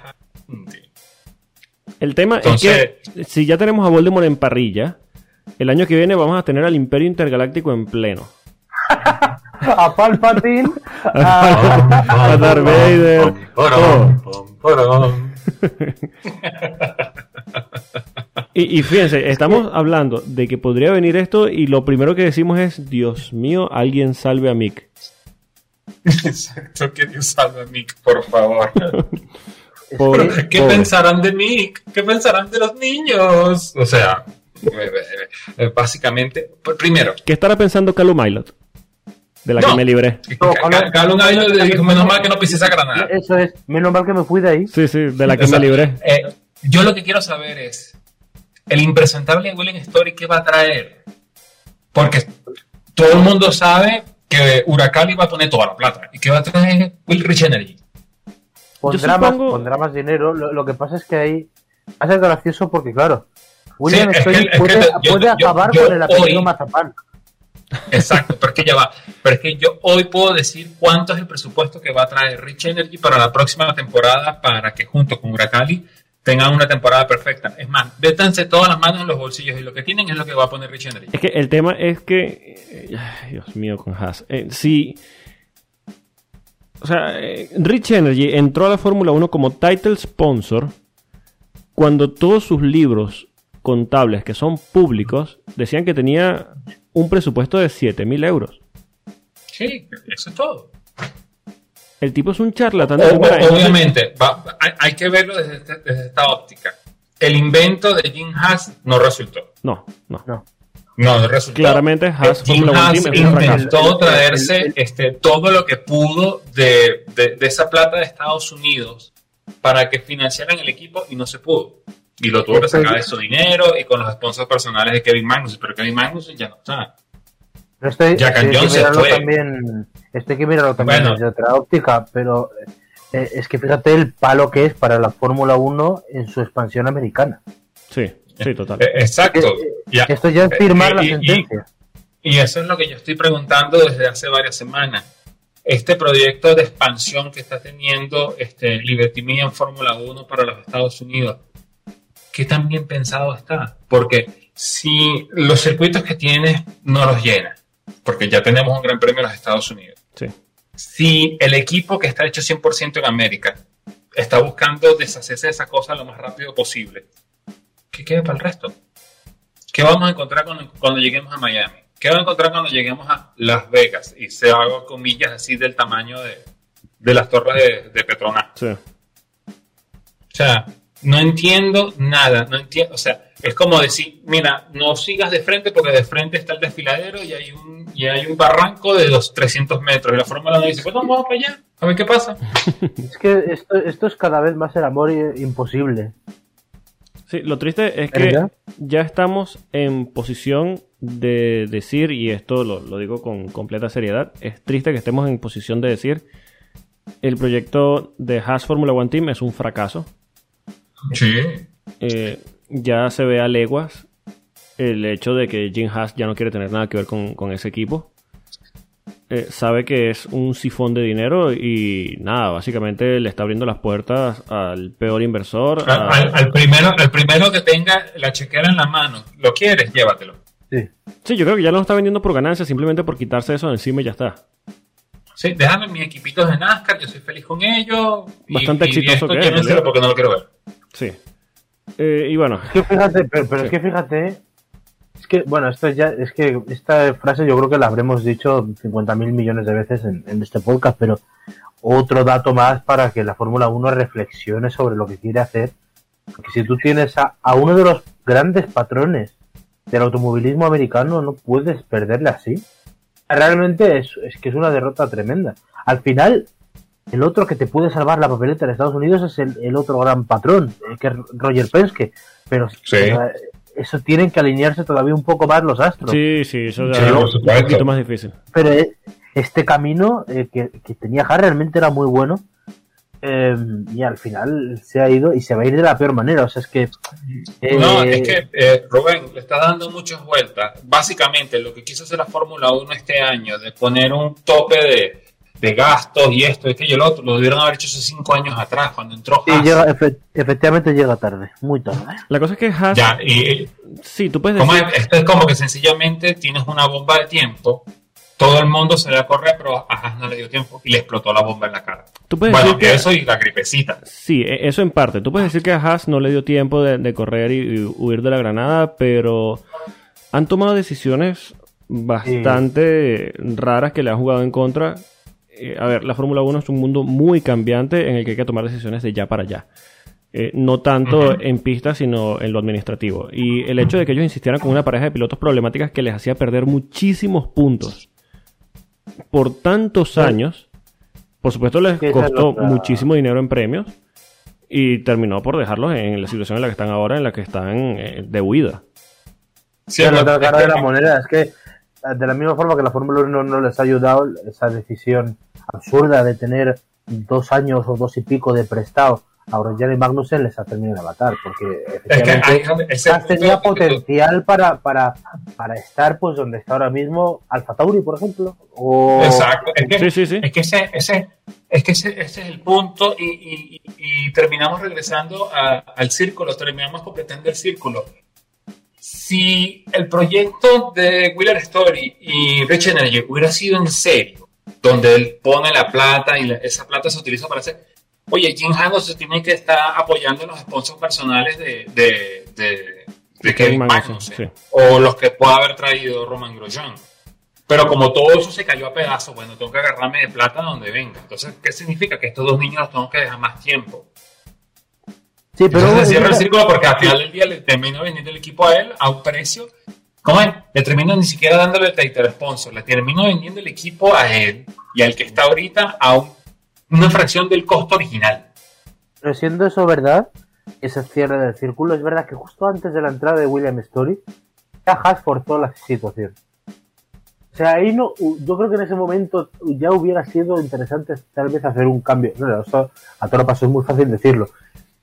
El tema Entonces- es que si ya tenemos a Voldemort en parrilla, el año que viene vamos a tener al Imperio Intergaláctico en pleno. A Palpatine, a, A Darth Vader. pom. Y, y fíjense, estamos hablando de que podría venir esto y lo primero que decimos es, Dios mío, alguien salve a Mick. Exacto, que Dios salve a Mick, por favor. ¿Qué pensarán de Mick? ¿Qué pensarán de los niños? O sea, eh, eh, básicamente, pues, primero, ¿Qué estará pensando Calum Milot? De la que me libré. No, Ca- Ca- Calum Ayo le dijo, menos mal que no pisé esa granada. Eso es, menos mal que me fui de ahí. Sí, sí, de la que O sea, me libré. eh, yo lo que quiero saber es el impresentable Willing Story qué va a traer. Porque todo el mundo sabe que Huracán iba a poner toda la plata. ¿Y qué va a traer Will Rich Energy? Pondrá, Yo más, supongo- pondrá más dinero. Lo, lo que pasa es que ahí va a ser gracioso porque, claro, William es que- Story es que puede, yo- puede yo- acabar yo con el apellido hoy- Mazapán. Exacto, pero es que ya va. Pero es que yo hoy puedo decir cuánto es el presupuesto que va a traer Rich Energy para la próxima temporada para que junto con Huracali tengan una temporada perfecta. Es más, vétanse todas las manos en los bolsillos y lo que tienen es lo que va a poner Rich Energy. Es que el tema es que. eh, ay, Dios mío, con Haas. Eh, si. O sea, eh, Rich Energy entró a la Fórmula 1 como title sponsor cuando todos sus libros contables, que son públicos, decían que tenía un presupuesto de 7000 euros. Sí, eso es todo. El tipo es un charlatán de O- obviamente, va- hay, hay que verlo desde, este- desde esta óptica. El invento de Jim Haas no resultó. No, no. No. No, no resultó. Claramente, Haas Jim Fórmula 1 Haas intentó El- traerse el- el- este, todo lo que pudo de, de- de esa plata de Estados Unidos para que financiaran el equipo y no se pudo. Y lo tuvo que sacar de su dinero y con los sponsors personales de Kevin Magnussen, pero Kevin Magnussen ya no está. Pero esto hay- Jack and hay que Jones se mirarlo fue. también, esto hay que mirarlo también Bueno. desde otra óptica, pero eh, es que fíjate el palo que es para la Fórmula 1 en su expansión americana. Sí, sí, total. Eh, Exacto. Eh. Esto ya es firmar Eh, la y- y- sentencia. Y eso es lo que yo estoy preguntando desde hace varias semanas. Este proyecto de expansión que está teniendo este, Liberty Media en Fórmula 1 para los Estados Unidos, ¿qué tan bien pensado está? Porque si los circuitos que tienes no los llena, porque ya tenemos un gran premio en los Estados Unidos, Sí. si el equipo que está hecho 100% en América está buscando deshacerse de esa cosa lo más rápido posible, ¿qué queda para el resto? ¿Qué vamos a encontrar cuando, cuando lleguemos a Miami? ¿Qué vamos a encontrar cuando lleguemos a Las Vegas? Y se haga comillas así del tamaño de, de las torres de, de Petronas. Sí. O sea, no entiendo nada, no entiendo, o sea, es como decir, mira, no sigas de frente porque de frente está el desfiladero y hay un, y hay un barranco de los 300 metros. Y la Fórmula 1 dice, pues vamos para allá, a ver qué pasa. Es que esto, esto es cada vez más el amor imposible. Sí, lo triste es que ya estamos en posición de decir, y esto lo, lo digo con completa seriedad, es triste que estemos en posición de decir, el proyecto de Haas Formula One Team es un fracaso. Sí. Eh, ya se ve a leguas el hecho de que Jim Haas ya no quiere tener nada que ver con, con ese equipo. Eh, sabe que es un sifón de dinero y nada, básicamente le está abriendo las puertas al peor inversor. a- Al, al primero, al primero que tenga la chequera en la mano, lo quieres, llévatelo. Sí. Sí, yo creo que ya no lo está vendiendo por ganancia, simplemente por quitarse eso de encima y ya está. Sí, déjame mis equipitos de NASCAR, yo soy feliz con ellos. Bastante y exitoso esto que es, no lo quiero ver. Sí. Eh, y bueno, Es que fíjate, pero, pero Sí. es que fíjate, es que, bueno, esto ya, es que esta frase yo creo que la habremos dicho 50 mil millones de veces en, en este podcast, pero otro dato más para que la Fórmula 1 reflexione sobre lo que quiere hacer. Porque si tú tienes a, a uno de los grandes patrones del automovilismo americano, no puedes perderle así. Realmente es, es que es una derrota tremenda. Al final, el otro que te puede salvar la papeleta en Estados Unidos es el, el otro gran patrón, eh, que es Roger Penske. Pero, Sí. pero, eh, eso tienen que alinearse todavía un poco más los astros. sí, sí, eso ya Sí, es un poquito más difícil. Pero eh, este camino eh, que, que tenía Haas realmente era muy bueno. eh, y al final se ha ido y se va a ir de la peor manera. O sea, es que. eh, No, es que eh, Rubén le está dando muchas vueltas. Básicamente, lo que quiso hacer la Fórmula 1 este año, de poner un tope de, de gastos y esto y aquello y lo otro, lo debieron haber hecho hace cinco años atrás, cuando entró sí, Haas. llega, efe- efectivamente llega tarde, muy tarde. La cosa es que Haas, Ya, y sí, tú puedes decir, es, esto es como que sencillamente tienes una bomba de tiempo, todo el mundo se le va a correr, pero a Haas no le dio tiempo y le explotó la bomba en la cara. tú puedes Bueno, decir que eso y la gripecita. Sí, e- eso en parte. Tú puedes decir que a Haas no le dio tiempo de, de correr y, y huir de la granada, pero han tomado decisiones bastante raras que le han jugado en contra. Eh, a ver, la Fórmula 1 es un mundo muy cambiante en el que hay que tomar decisiones de ya para allá. Eh, no tanto en pista, sino en lo administrativo. Y el hecho de que ellos insistieran con una pareja de pilotos problemáticas que les hacía perder muchísimos puntos por tantos años, por supuesto les costó muchísimo dinero en premios y terminó por dejarlos en la situación en la que están ahora, en la que están eh, de huida. Sí, la otra cara de la moneda es que, de la misma forma que la Fórmula 1 no les ha ayudado, esa decisión absurda de tener dos años o dos y pico de prestado a y Magnussen les ha terminado de matar, porque Es que efectivamente hay- tenía potencial para, para, para estar pues donde está ahora mismo Alfa Tauri, por ejemplo. O... Exacto. Es que, Sí, sí, sí. Es que ese, ese, es que ese, ese es el punto y, y- y terminamos regresando a- al círculo, terminamos completando el círculo. Si el proyecto de Wheeler Story y Rich Energy hubiera sido en serio, donde él pone la plata y la- esa plata se utiliza para hacer... Oye, Jim Hando se tiene que estar apoyando en los sponsors personales de, de, de, de Kevin Magnussen, sí. o los que pueda haber traído Roman Grosjean. Pero como todo eso se cayó a pedazos, bueno, tengo que agarrarme de plata donde venga. Entonces, ¿qué significa? Que estos dos niños los tengo que dejar más tiempo. Sí, pero Entonces se cierra el círculo porque al final del día le termino vendiendo el equipo a él a un precio. ¿Cómo es? Le termino ni siquiera dándole el title sponsor, le termino vendiendo el equipo a él y al que está ahorita a un- una fracción del costo original. Pero siendo eso verdad, ese cierre del círculo, es verdad que justo antes de la entrada de William Story, ya Haas forzó la situación. O sea, ahí no, yo creo que en ese momento ya hubiera sido interesante tal vez hacer un cambio. No, eso a todo paso es muy fácil decirlo.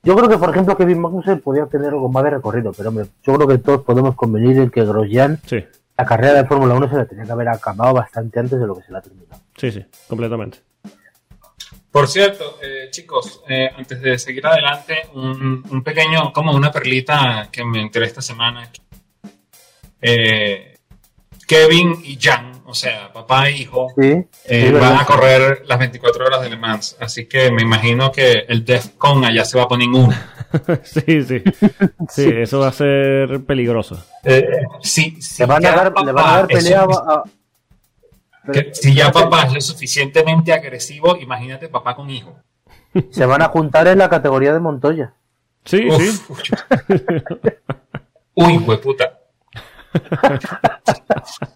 Yo creo que, por ejemplo, Kevin Magnussen podía tener algo más de recorrido, pero hombre, yo creo que todos podemos convenir en que Grosjean, Sí, la carrera de Fórmula 1 se la tenía que haber acabado bastante antes de lo que se la ha terminado. sí, sí, completamente. Por cierto, eh, chicos, eh, antes de seguir adelante, un, un pequeño, como una perlita que me enteré esta semana. Eh, Kevin y Jan, o sea, papá e hijo, Sí, eh, sí, van a correr las 24 horas de Le Mans. Así que me imagino que el DEFCON allá se va a poner en uno. sí, sí, sí. eso va a ser peligroso. Eh, si, si Le van a dar, le van a dar papá pelea a- que si ya papá es lo suficientemente agresivo, imagínate papá con hijo. Se van a juntar en la categoría de Montoya. Sí, Uf, sí. Uy, puta.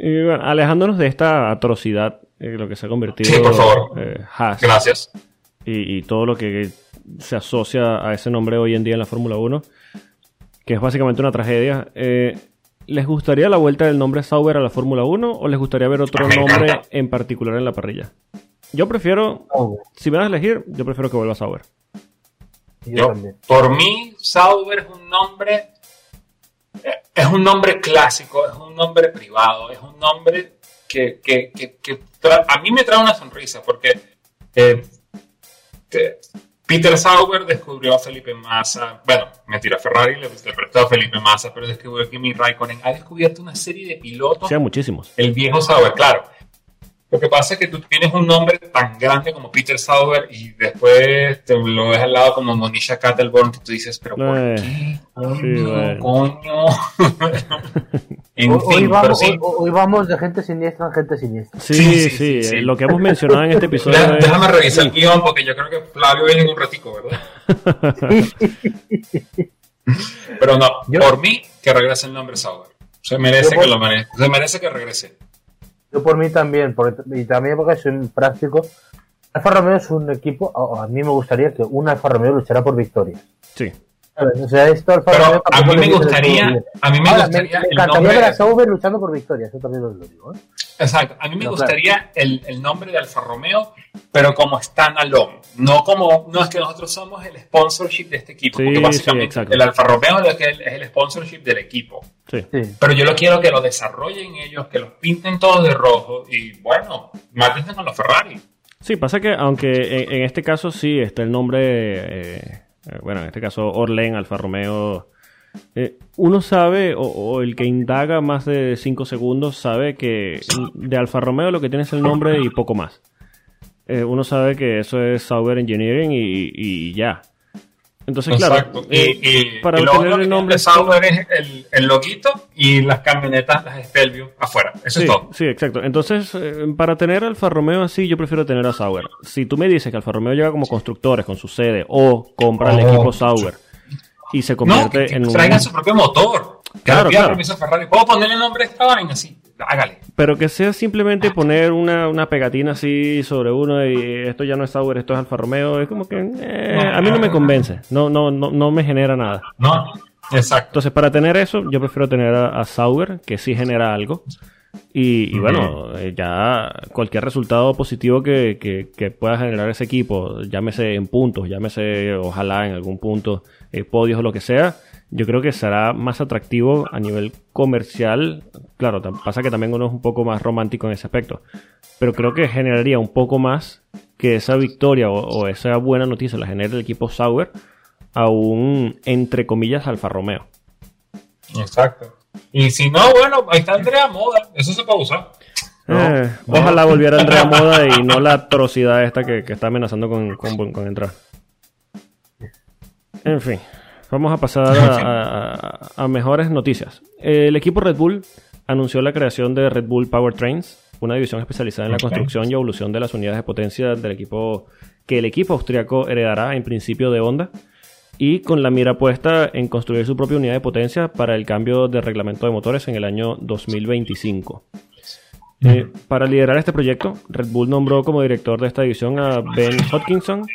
Y bueno, alejándonos de esta atrocidad, eh, lo que se ha convertido Sí, por favor. eh, Haas Gracias. y, y todo lo que se asocia a ese nombre hoy en día en la Fórmula 1, que es básicamente una tragedia. eh, ¿Les gustaría la vuelta del nombre Sauber a la Fórmula 1 o les gustaría ver otro nombre encanta. en particular en la parrilla? Yo prefiero, si me vas a elegir, yo prefiero que vuelva Sauber. Yo por mí, Sauber es un nombre, es un nombre clásico, es un nombre privado, es un nombre que, que- que- que a mí me trae una sonrisa porque eh, te- Peter Sauber descubrió a Felipe Massa, bueno, mentira, Ferrari le, le prestó a Felipe Massa, pero descubrió a Kimi Raikkonen, ha descubierto una serie de pilotos Sean muchísimos. el viejo Sauber, claro. Lo que pasa es que tú tienes un nombre tan grande como Peter Sauber y después te lo ves al lado como Monisha Kattelborn que tú dices, pero ¿por Eh, qué? Coño, sí, bueno. coño. en Hoy, fin, vamos, sí. hoy, hoy vamos de gente siniestra en gente siniestra. Sí, Sí, sí, sí, sí, sí. eh, Lo que hemos mencionado en este episodio. Es- Déjame revisar el guion porque yo creo que Flavio viene en un ratico, ¿verdad? Pero no, Yo- por mí que regrese el nombre Sauber. Se merece Yo que lo merece. Se merece que regrese. Yo por mí también, porque, y también porque soy un práctico. Alfa Romeo es un equipo, a, a mí me gustaría que un Alfa Romeo luchara por victorias. Sí. ¿Sabes? O sea, esto Alfa Pero Romeo a mí me gustaría, a mí me Ahora, gustaría me el encantaría ver a Sauber luchando por victorias, eso también lo digo. ¿eh? Exacto. A mí me No, gustaría el, el nombre de Alfa Romeo, pero como standalone. No como, no es que nosotros somos el sponsorship de este equipo. Sí, porque básicamente el Alfa Romeo es el, es el sponsorship del equipo. Sí. Sí. Pero yo lo quiero que lo desarrollen ellos, que los pinten todos de rojo y bueno, mátense con los Ferrari. Sí, pasa que aunque en, en este caso sí está el nombre, eh, eh, bueno, en este caso Orlen, Alfa Romeo, eh, uno sabe, o, el que indaga más de 5 segundos, sabe que de Alfa Romeo lo que tiene es el nombre y poco más. eh, uno sabe que eso es Sauber Engineering y ya. Entonces, claro, eh, para obtener el nombre. Es el, el, loguito y las camionetas, las Stelvio afuera. Eso es todo. Sí, exacto. Entonces, eh, para tener Alfa Romeo así, yo prefiero tener a Sauber. Si tú me dices que Alfa Romeo llega como constructores con su sede o compra el oh. equipo Sauber y se convierte en un. Traigan su propio motor. Claro, claro. Ferrari. Puedo ponerle el nombre a esta vaina así hágale. Pero que sea simplemente poner una, una, pegatina así sobre uno y esto ya no es Sauber, esto es Alfa Romeo, es como que eh, a mí no me convence, no, no, no, no me genera nada. No, exacto. Entonces, para tener eso, yo prefiero tener a, Sauber, que sí genera algo. Y, bueno, eh, ya cualquier resultado positivo que, que, pueda generar ese equipo, llámese en puntos, llámese ojalá en algún punto, eh, podios o lo que sea, yo creo que será más atractivo a nivel comercial. Claro, pasa que también uno es un poco más romántico en ese aspecto, pero creo que generaría un poco más que esa victoria o, esa buena noticia la genere el equipo Sauber a un, entre comillas, Alfa Romeo. Exacto. Y si no, bueno, ahí está Andrea Moda, eso se puede usar. Eh, ojalá volviera Andrea Moda y no la atrocidad esta que, está amenazando con, con entrar. En fin, Vamos a pasar a, mejores noticias. El equipo Red Bull anunció la creación de Red Bull Powertrains, una división especializada en la construcción y evolución de las unidades de potencia del equipo que el equipo austriaco heredará en principio de Honda y con la mira puesta en construir su propia unidad de potencia para el cambio de reglamento de motores en el año 2025. Eh, para liderar este proyecto, Red Bull nombró como director de esta división a Ben Hodkinson,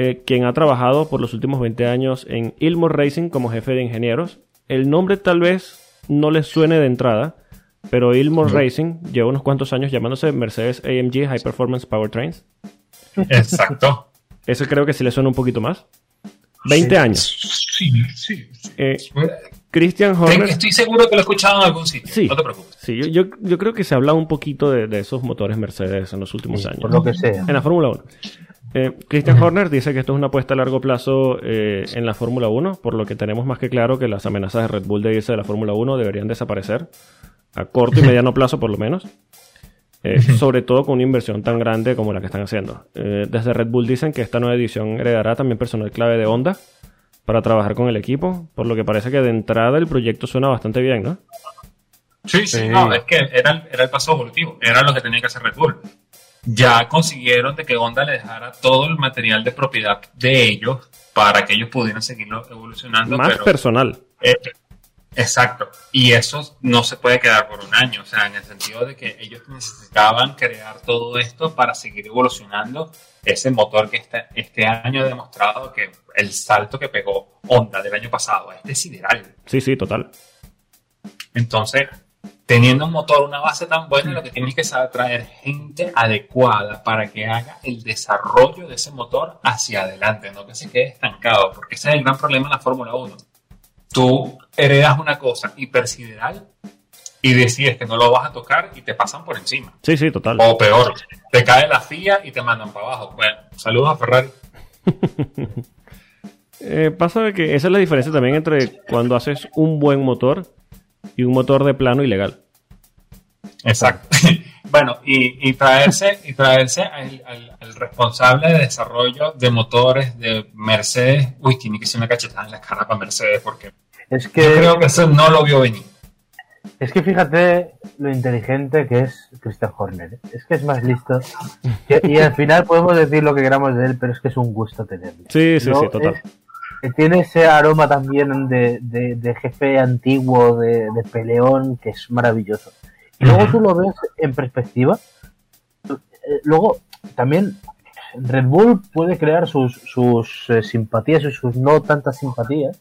eh, quien ha trabajado por los últimos 20 años en Ilmore Racing como jefe de ingenieros. El nombre tal vez no les suene de entrada, pero Ilmore Racing lleva unos cuantos años llamándose Mercedes AMG High Performance Powertrains. Exacto. Eso creo que sí le suena un poquito más. 20 años. Sí, sí. Eh, Christian Horner. Estoy seguro que lo he escuchado en algún sitio. Sí, no te preocupes. Sí, yo, yo, creo que se ha hablado un poquito de, de, esos motores Mercedes en los últimos años. Por lo que sea. En la Fórmula 1. Eh, Christian Horner dice que esto es una apuesta a largo plazo eh, en la Fórmula 1, por lo que tenemos más que claro que las amenazas de Red Bull de irse de la Fórmula 1 deberían desaparecer, a corto y mediano plazo por lo menos, eh, sobre todo con una inversión tan grande como la que están haciendo. desde Red Bull dicen que esta nueva edición heredará también personal clave de Honda para trabajar con el equipo, por lo que parece que de entrada el proyecto suena bastante bien, ¿no? Sí, sí, no, es que era, era el paso evolutivo, era lo que tenía que hacer Red Bull ya consiguieron de que Honda le dejara todo el material de propiedad de ellos para que ellos pudieran seguir evolucionando. Más personal. Eh, exacto. Y eso no se puede quedar por un año. O sea, en el sentido de que ellos necesitaban crear todo esto para seguir evolucionando ese motor que este, este año ha demostrado que el salto que pegó Honda del año pasado es sideral. Sí, sí, total. Entonces, teniendo un motor, una base tan buena, lo que tienes que saber traer gente adecuada para que haga el desarrollo de ese motor hacia adelante, no que se quede estancado, porque ese es el gran problema en la Fórmula 1. Tú heredas una cosa hipersideral y decides que no lo vas a tocar y te pasan por encima. Sí, sí, total. O peor, te cae la FIA y te mandan para abajo. Bueno, saludos a Ferrari. eh, pasa que esa es la diferencia también entre cuando haces un buen motor y un motor de plano ilegal. Exacto. bueno, y, traerse, y traerse al, responsable de desarrollo de motores de Mercedes. Uy, tiene que ser una cachetada en la cara para Mercedes porque es que, yo creo que eso no lo vio venir. Es que fíjate lo inteligente que es Christian Horner. ¿eh? Es que es más listo. y, al final podemos decir lo que queramos de él, pero es que es un gusto tenerlo. Sí, sí, sí, total tiene ese aroma también de, jefe antiguo, de, peleón, que es maravilloso. Y luego tú lo ves en perspectiva. Eh, luego, también Red Bull puede crear sus, sus eh, simpatías y sus no tantas simpatías,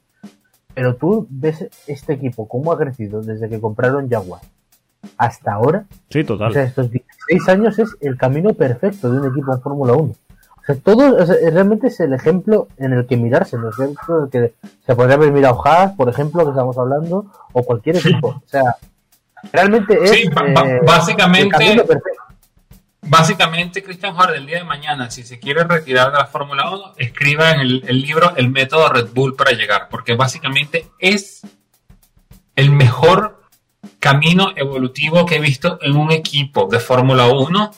pero tú ves este equipo, cómo ha crecido desde que compraron Jaguar hasta ahora. Sí, total. O sea, estos 16 años es el camino perfecto de un equipo en Fórmula 1 todo realmente es el ejemplo en el que mirarse, el ejemplo que se podría haber mirado Haas, por ejemplo, que estamos hablando, o cualquier equipo. O sea, realmente es. Sí, eh, básicamente. Básicamente, Christian Horner, el día de mañana, si se quiere retirar de la Fórmula 1, escriba en el, el libro El método Red Bull para llegar, porque básicamente es el mejor camino evolutivo que he visto en un equipo de Fórmula 1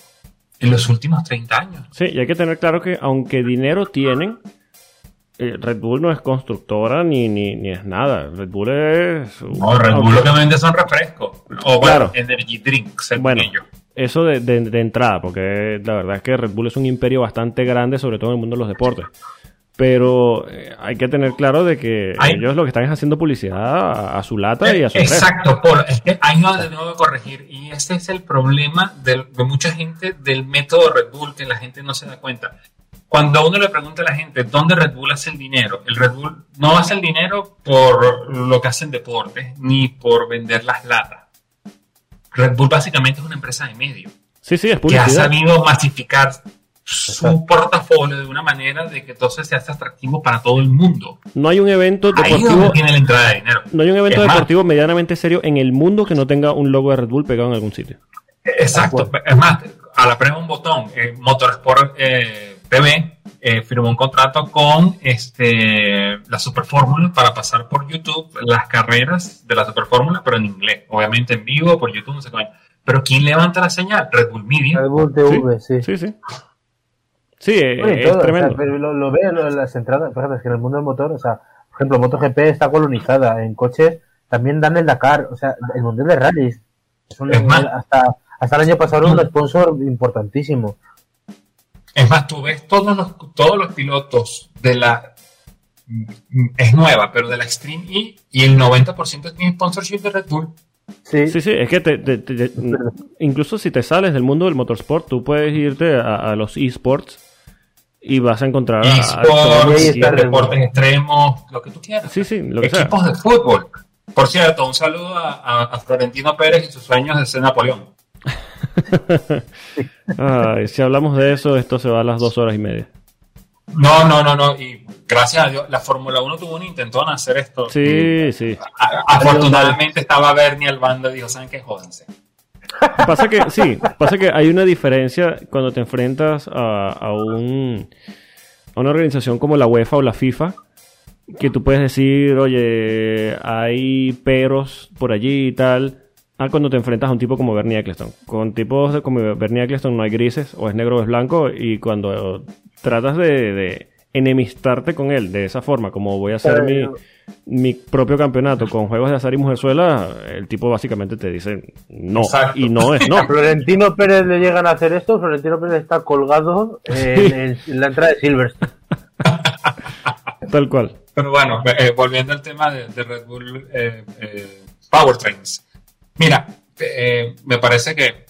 en los últimos 30 años. Sí, y hay que tener claro que aunque dinero tienen, eh, Red Bull no es constructora ni, ni, ni es nada. Red Bull es... No, Red Bull lo que vende son refrescos. O bueno, energy drinks. Bueno, eso de, de, de, entrada, porque la verdad es que Red Bull es un imperio bastante grande, sobre todo en el mundo de los deportes. Pero eh, hay que tener claro de que ellos lo que están es haciendo publicidad a, su lata y a su Exacto, Paul. Es que hay no de nuevo corregir. Y ese es el problema de, de, mucha gente del método Red Bull, que la gente no se da cuenta. Cuando uno le pregunta a la gente dónde Red Bull hace el dinero, el Red Bull no hace el dinero por lo que hacen deportes, ni por vender las latas. Red Bull básicamente es una empresa de medio. Sí, sí, es publicidad. Que ha sabido masificar su portafolio de una manera de que entonces se hace atractivo para todo el mundo. No hay un evento deportivo. tiene la entrada de dinero. No hay un evento deportivo medianamente serio en el mundo que no tenga un logo de Red Bull pegado en algún sitio. Exacto. Es más, a la prueba un botón, eh, Motorsport eh, TV eh, firmó un contrato con este la Superfórmula para pasar por YouTube las carreras de la Superfórmula, pero en inglés. Obviamente en vivo, por YouTube, no sé cómo. Pero ¿quién levanta la señal? Red Bull Media. Red Bull TV, sí. Sí, sí. Sí, es tremendo. pero lo, veo en las entradas, por ejemplo, es que en el mundo del motor, o sea, por ejemplo, MotoGP está colonizada, en coches también dan el Dakar, o sea, el Mundial de Rallys. Es un, hasta, hasta el año pasado era un sponsor importantísimo. Es más, tú ves todos los, todos los pilotos de la. Es nueva, pero de la Extreme E y el 90% tiene sponsorship de Red Bull. Sí, sí, sí, es que te, incluso si te sales del mundo del motorsport, tú puedes irte a, los esports y vas a encontrar esports, deportes extremos, lo que tú quieras. Sí, sí, lo que Equipos de fútbol. Por cierto, un saludo a, a, Florentino Pérez y sus sueños de ser Napoleón. si hablamos de eso, esto se va a las dos horas y media. No, no, no, no. Y gracias a Dios, la Fórmula 1 tuvo un intentón hacer esto. Sí, sí. afortunadamente estaba Bernie al bando y dijo, ¿saben qué? Jódense. Pasa que, sí, pasa que hay una diferencia cuando te enfrentas a, a, un, a una organización como la UEFA o la FIFA, que tú puedes decir, oye, hay peros por allí y tal Ah, cuando te enfrentas a un tipo como Bernie Eccleston. Con tipos como Bernie Eccleston no hay grises, o es negro o es blanco, y cuando tratas de, enemistarte con él de esa forma, como voy a hacer mi, mi, propio campeonato con juegos de azar y mujerzuela, el tipo básicamente te dice no, y no es no. Florentino Pérez le llegan a hacer esto, Florentino Pérez está colgado en, la entrada de Silverstone. Tal cual. Pero bueno, eh, volviendo al tema de, Red Bull eh, eh, Powertrains. Mira, eh, me parece que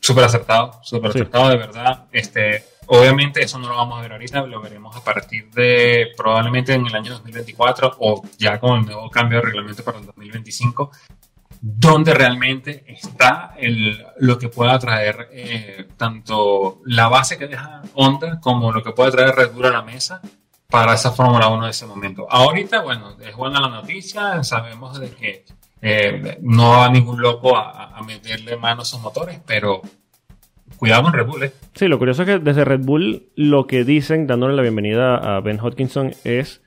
súper acertado, súper acertado de verdad. Este, obviamente eso no lo vamos a ver ahorita, lo veremos a partir de probablemente en el año 2024 o ya con el nuevo cambio de reglamento para el 2025, donde realmente está el, lo que pueda traer eh, tanto la base que deja Honda como lo que puede traer Red Bull a la mesa para esa Fórmula 1 de ese momento. Ahorita, bueno, es buena la noticia, sabemos de que eh, no va ningún loco a, meterle mano a sus motores, pero cuidado con Red Bull. ¿eh? Sí, lo curioso es que desde Red Bull lo que dicen, dándole la bienvenida a Ben Hodgkinson, es,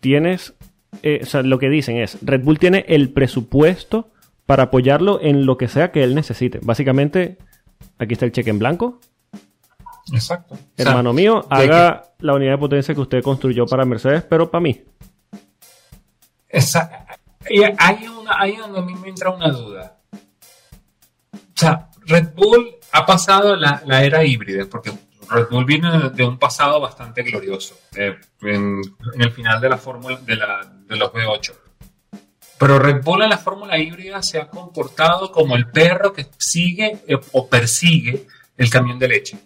tienes, eh, o sea, lo que dicen es, Red Bull tiene el presupuesto para apoyarlo en lo que sea que él necesite. Básicamente, aquí está el cheque en blanco. Exacto. Hermano mío, haga la unidad de potencia que usted construyó para Mercedes, pero para mí. Exacto. Y hay una, ahí donde a mí me entra una duda. O sea, Red Bull ha pasado la, era híbrida, porque Red Bull viene de un pasado bastante glorioso eh, en, el final de la fórmula de, de los V8. Pero Red Bull en la fórmula híbrida se ha comportado como el perro que sigue eh, o persigue el camión de leche.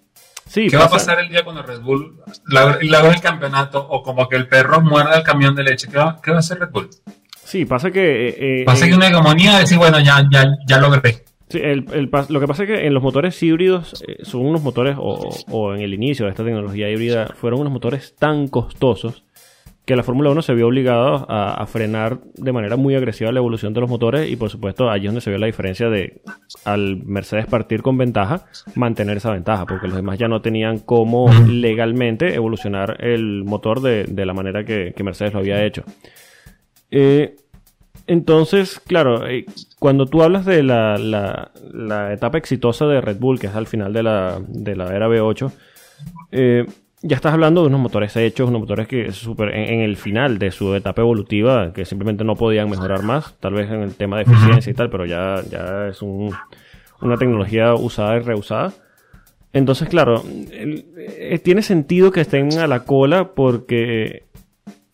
Sí, ¿Qué va a pasar el día cuando Red Bull la el campeonato o como que el perro muerda el camión de leche? ¿Qué va, qué va a hacer Red Bull? Sí, pasa que... Eh, eh pasa que una hegemonía de decir, bueno, ya, ya, ya lo veré. Sí, el, el, lo que pasa es que en los motores híbridos eh, son unos motores, o, o, en el inicio de esta tecnología híbrida, fueron unos motores tan costosos que la Fórmula 1 se vio obligado a, a, frenar de manera muy agresiva la evolución de los motores y por supuesto allí es donde se vio la diferencia de al Mercedes partir con ventaja, mantener esa ventaja, porque los demás ya no tenían cómo legalmente evolucionar el motor de, de la manera que, que Mercedes lo había hecho. Eh, Entonces, claro, eh, cuando tú hablas de la, la, la, etapa exitosa de Red Bull, que es al final de la, de la era V8, eh, ya estás hablando de unos motores hechos, unos motores que super, en, en, el final de su etapa evolutiva, que simplemente no podían mejorar más, tal vez en el tema de eficiencia y tal, pero ya, ya es un, una tecnología usada y reusada. Entonces, claro, eh, tiene sentido que estén a la cola porque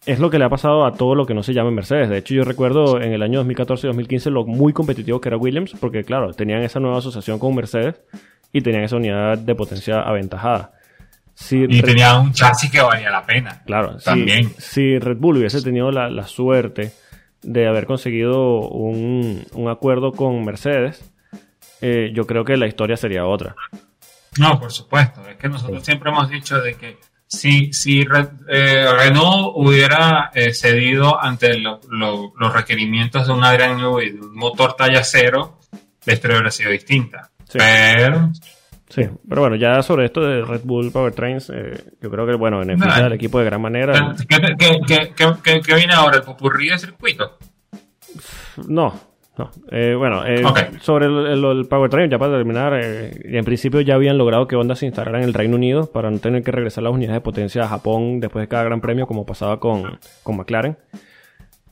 es lo que le ha pasado a todo lo que no se llama Mercedes. De hecho, yo recuerdo en el año 2014-2015 lo muy competitivo que era Williams, porque claro, tenían esa nueva asociación con Mercedes y tenían esa unidad de potencia aventajada. Si y tenían un chasis que valía la pena. Claro, también. Si, Red Bull hubiese tenido la, la suerte de haber conseguido un, un acuerdo con Mercedes, eh, yo creo que la historia sería otra. No, por supuesto. Es que nosotros siempre hemos dicho de que si, si eh, Renault hubiera eh, cedido ante los requerimientos de un Adrian Newey de un motor talla cero, la historia hubiera sido distinta. Sí. Pero. Sí, pero bueno, ya sobre esto de Red Bull Powertrains, eh, yo creo que, bueno, beneficia al equipo de gran manera. ¿Qué, qué, qué, qué viene ahora? ¿El popurrí de circuito? No, no, eh, bueno, eh, sobre el, el, Powertrain, ya para terminar, eh, en principio ya habían logrado que Honda se instalara en el Reino Unido para no tener que regresar las unidades de potencia a Japón después de cada gran premio, como pasaba con, con McLaren.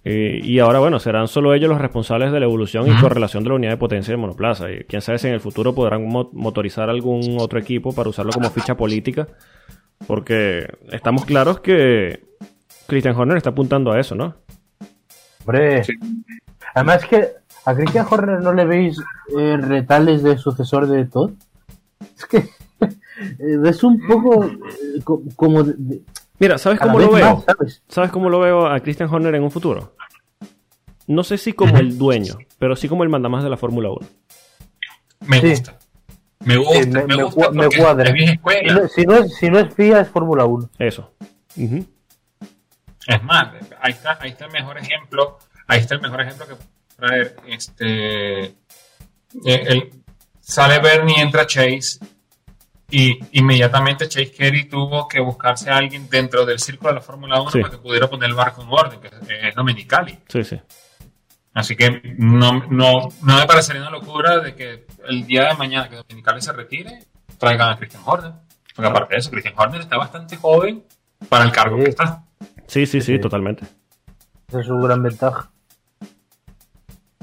Eh, y ahora, bueno, serán solo ellos los responsables de la evolución y correlación de la unidad de potencia de monoplaza. Y quién sabe si en el futuro podrán mo motorizar algún otro equipo para usarlo como ficha política. Porque estamos claros que Christian Horner está apuntando a eso, ¿no? Hombre, sí. además que ¿A Christian Horner no le veis eh, retales de sucesor de Todd? Es que es un poco eh, como... De, Mira, ¿sabes cómo lo veo? Más, ¿sabes? ¿sabes? cómo lo veo a Christian Horner en un futuro? No sé si como el dueño, pero sí como el mandamás de la Fórmula 1. Me sí. gusta. Me gusta, sí, me, me, gusta me cuadra. Si no, si, no es, si no es FIA, es Fórmula 1. Eso. Uh -huh. Es más, ahí está, ahí está el mejor ejemplo. Ahí está el mejor ejemplo que traer este eh, el, sale Bernie entra Chase y inmediatamente Chase Carey tuvo que buscarse a alguien dentro del círculo de la Fórmula 1 sí. para que pudiera poner el barco en orden, que es Domenicali. Sí, sí. Así que no, no, no me parecería una locura de que el día de mañana que Domenicali se retire, traigan a Christian Horner. Porque aparte de eso, Christian Horner está bastante joven para el cargo sí. que está. Sí, sí, sí, sí, totalmente. Esa es su gran ventaja.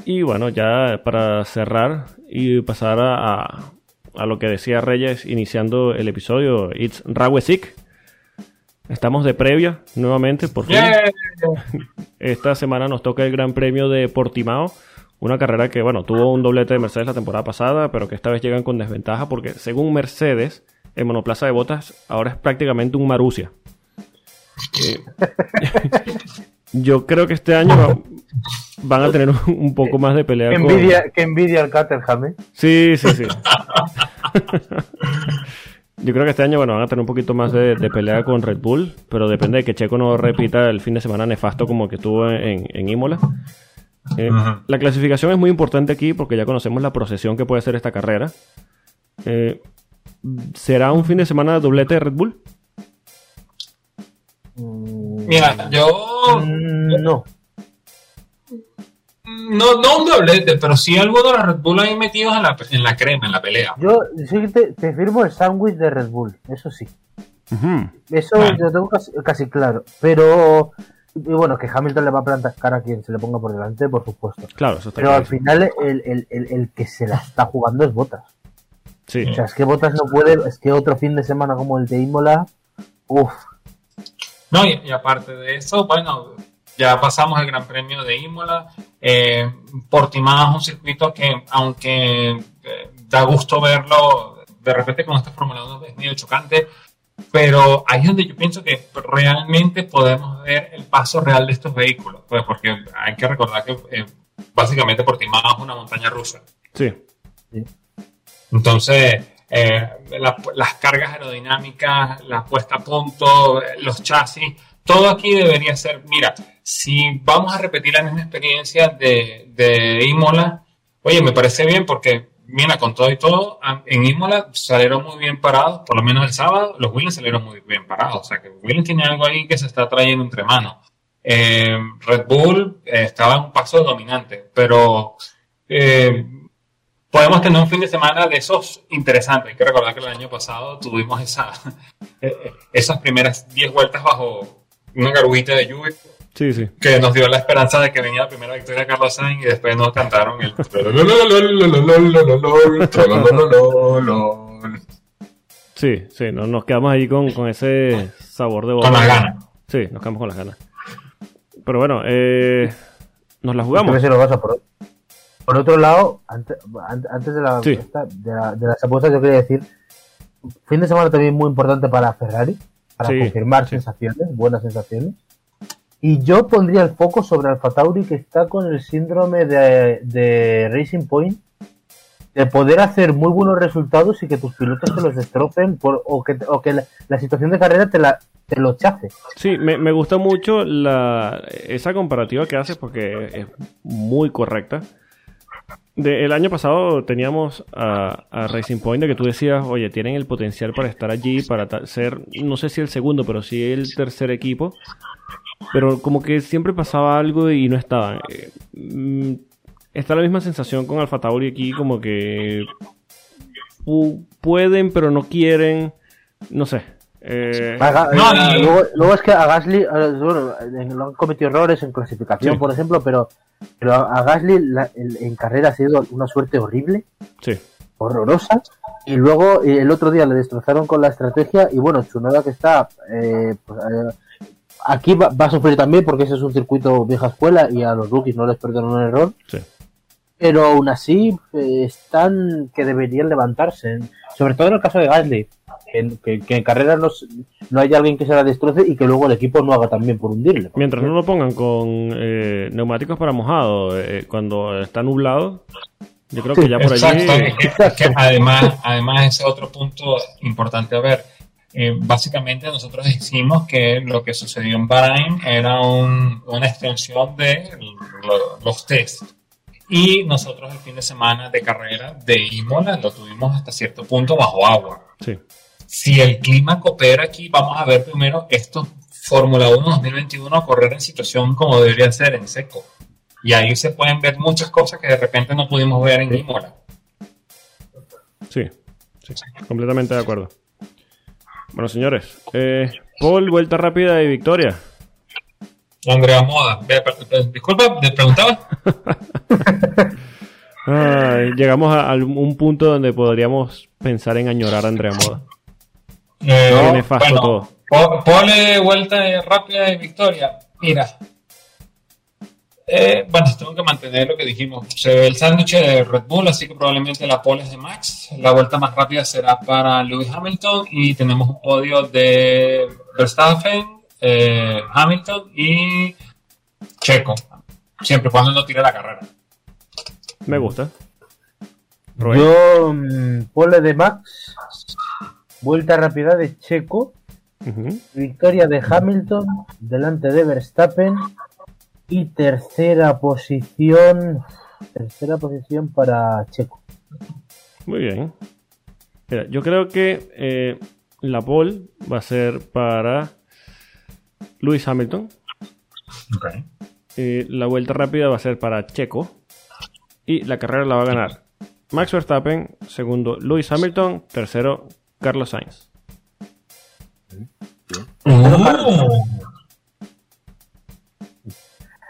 Y bueno, ya para cerrar y pasar a, a, a lo que decía Reyes iniciando el episodio, It's Rawesik. Estamos de previa nuevamente, por fin. Yeah. Esta semana nos toca el Gran Premio de Portimao. Una carrera que, bueno, tuvo un doblete de Mercedes la temporada pasada, pero que esta vez llegan con desventaja porque, según Mercedes, el monoplaza de botas ahora es prácticamente un Marusia. Eh, yo creo que este año van a tener un poco más de pelea. Que envidia, con... que envidia el Caterham, ¿eh? Sí, sí, sí. Yo creo que este año bueno, van a tener un poquito más de, de, pelea con Red Bull, pero depende de que Checo no repita el fin de semana nefasto como que tuvo en, en Imola. Eh, uh -huh. La clasificación es muy importante aquí porque ya conocemos la procesión que puede ser esta carrera. Eh, ¿Será un fin de semana doblete de Red Bull? Mira, yo... Mm, no no, no un doblete, pero sí algo de los Red Bull ahí metidos en la, en la crema, en la pelea. Yo sí te, te firmo el sándwich de Red Bull, eso sí. Uh -huh. Eso lo tengo casi, casi, claro. Pero, y bueno, que Hamilton le va a plantar cara a quien se le ponga por delante, por supuesto. Claro, eso está Pero claro. al final el, el, el, el, que se la está jugando es Botas. Sí. O sea, es que Botas no puede, es que otro fin de semana como el de Imola, uff. No, y, y aparte de eso, bueno, ya pasamos el Gran Premio de Imola. Eh, Portimao es un circuito que, aunque eh, da gusto verlo, de repente con esta Fórmula 1 es medio chocante, pero ahí es donde yo pienso que realmente podemos ver el paso real de estos vehículos, pues porque hay que recordar que eh, básicamente Portimao es una montaña rusa. Sí. sí. Entonces, eh, la, las cargas aerodinámicas, la puesta a punto, los chasis, todo aquí debería ser, mira, si vamos a repetir la misma experiencia de, de Imola, oye, me parece bien porque, mira, con todo y todo, en Imola salieron muy bien parados, por lo menos el sábado, los Williams salieron muy bien parados, o sea que Williams tiene algo ahí que se está trayendo entre manos. eh, Red Bull eh, estaba en un paso dominante, pero podemos tener un fin de semana de esos interesantes. Hay que recordar que el año pasado tuvimos esa, eh, esas primeras 10 vueltas bajo una garguita de lluvia Sí, sí. que nos dio la esperanza de que venía la primera victoria de Carlos Sainz y después nos cantaron el Sí, sí, no- nos quedamos ahí con, con ese sabor de boca. con las ganas. Sí, nos quedamos con las ganas. Pero bueno, eh, nos la jugamos. A ver si lo pasa por, por otro lado, antes, an- antes de, la, Sí. esta- de, la- de las apuestas, yo quería decir: fin de semana también muy importante para Ferrari, para Sí, confirmar sí. sensaciones, buenas sensaciones. Y yo pondría el foco sobre Alfa Tauri, que está con el síndrome de, de Racing Point, de poder hacer muy buenos resultados y que tus pilotos te los destrocen, por, o que, o que la, la situación de carrera te, la, te lo chafe. Sí, me, me gusta mucho la, esa comparativa que haces porque es muy correcta. De, el año pasado teníamos a, Racing Point de que tú decías, oye, tienen el potencial para estar allí, para ser, no sé si el segundo, pero sí el tercer equipo. Pero como que siempre pasaba algo y no estaban. Eh, mm, está la misma sensación con Alfa Tauri aquí, como que pu- pueden, pero no quieren. No sé. Eh, Ga- No, y- luego, luego es que a Gasly, bueno, en- lo han cometido errores en clasificación, Sí. por ejemplo, pero, pero a Gasly la- el- en carrera ha sido una suerte horrible, sí. horrorosa. Y luego eh, el otro día le destrozaron con la estrategia y bueno, Tsunoda que está eh, pues, eh, aquí va, va a sufrir también porque ese es un circuito vieja escuela y a los rookies no les perdonan un error. Sí. Pero aún así eh, están que deberían levantarse, sobre todo en el caso de Gasly, en- que, que en carrera no, no haya alguien que se la destroce y que luego el equipo no haga también por hundirle. Mientras no lo pongan con eh, neumáticos para mojado eh, cuando está nublado, yo creo que ya por allí. Exacto, es que- es que además, además ese otro punto importante a ver. Eh, básicamente nosotros decimos que lo que sucedió en Bahrain era un- una extensión de lo- los test. Y nosotros el fin de semana de carrera de Imola lo tuvimos hasta cierto punto bajo agua. Sí, Si el clima coopera aquí, vamos a ver primero estos Fórmula 1 2021 correr en situación como debería ser, en seco. Y ahí se pueden ver muchas cosas que de repente no pudimos ver en Imola. sí, sí, completamente de acuerdo. Bueno, señores, eh, Paul, vuelta rápida y victoria. Andrea Moda. Disculpa, ¿te preguntaba? Ay, llegamos a, a un punto donde podríamos pensar en añorar a Andrea Moda. Eh, Qué nefasto todo. po- Ponle vuelta rápida y victoria. Mira. Eh, bueno, tengo que mantener lo que dijimos. Se ve el sándwich de Red Bull, así que probablemente la pole es de Max. La vuelta más rápida será para Lewis Hamilton y tenemos un podio de Verstappen, eh, Hamilton y Checo. Siempre cuando no tire la carrera. Me gusta. Rubén. Yo, mm, pole de Max, vuelta rápida de Checo, victoria de Hamilton delante de Verstappen y tercera posición, tercera posición para Checo. Muy bien. Mira, yo creo que eh, la pole va a ser para Lewis Hamilton. Eh, la vuelta rápida va a ser para Checo. Y la carrera la va a ganar Max Verstappen. Segundo, Lewis Hamilton. Tercero, Carlos Sainz. Uh.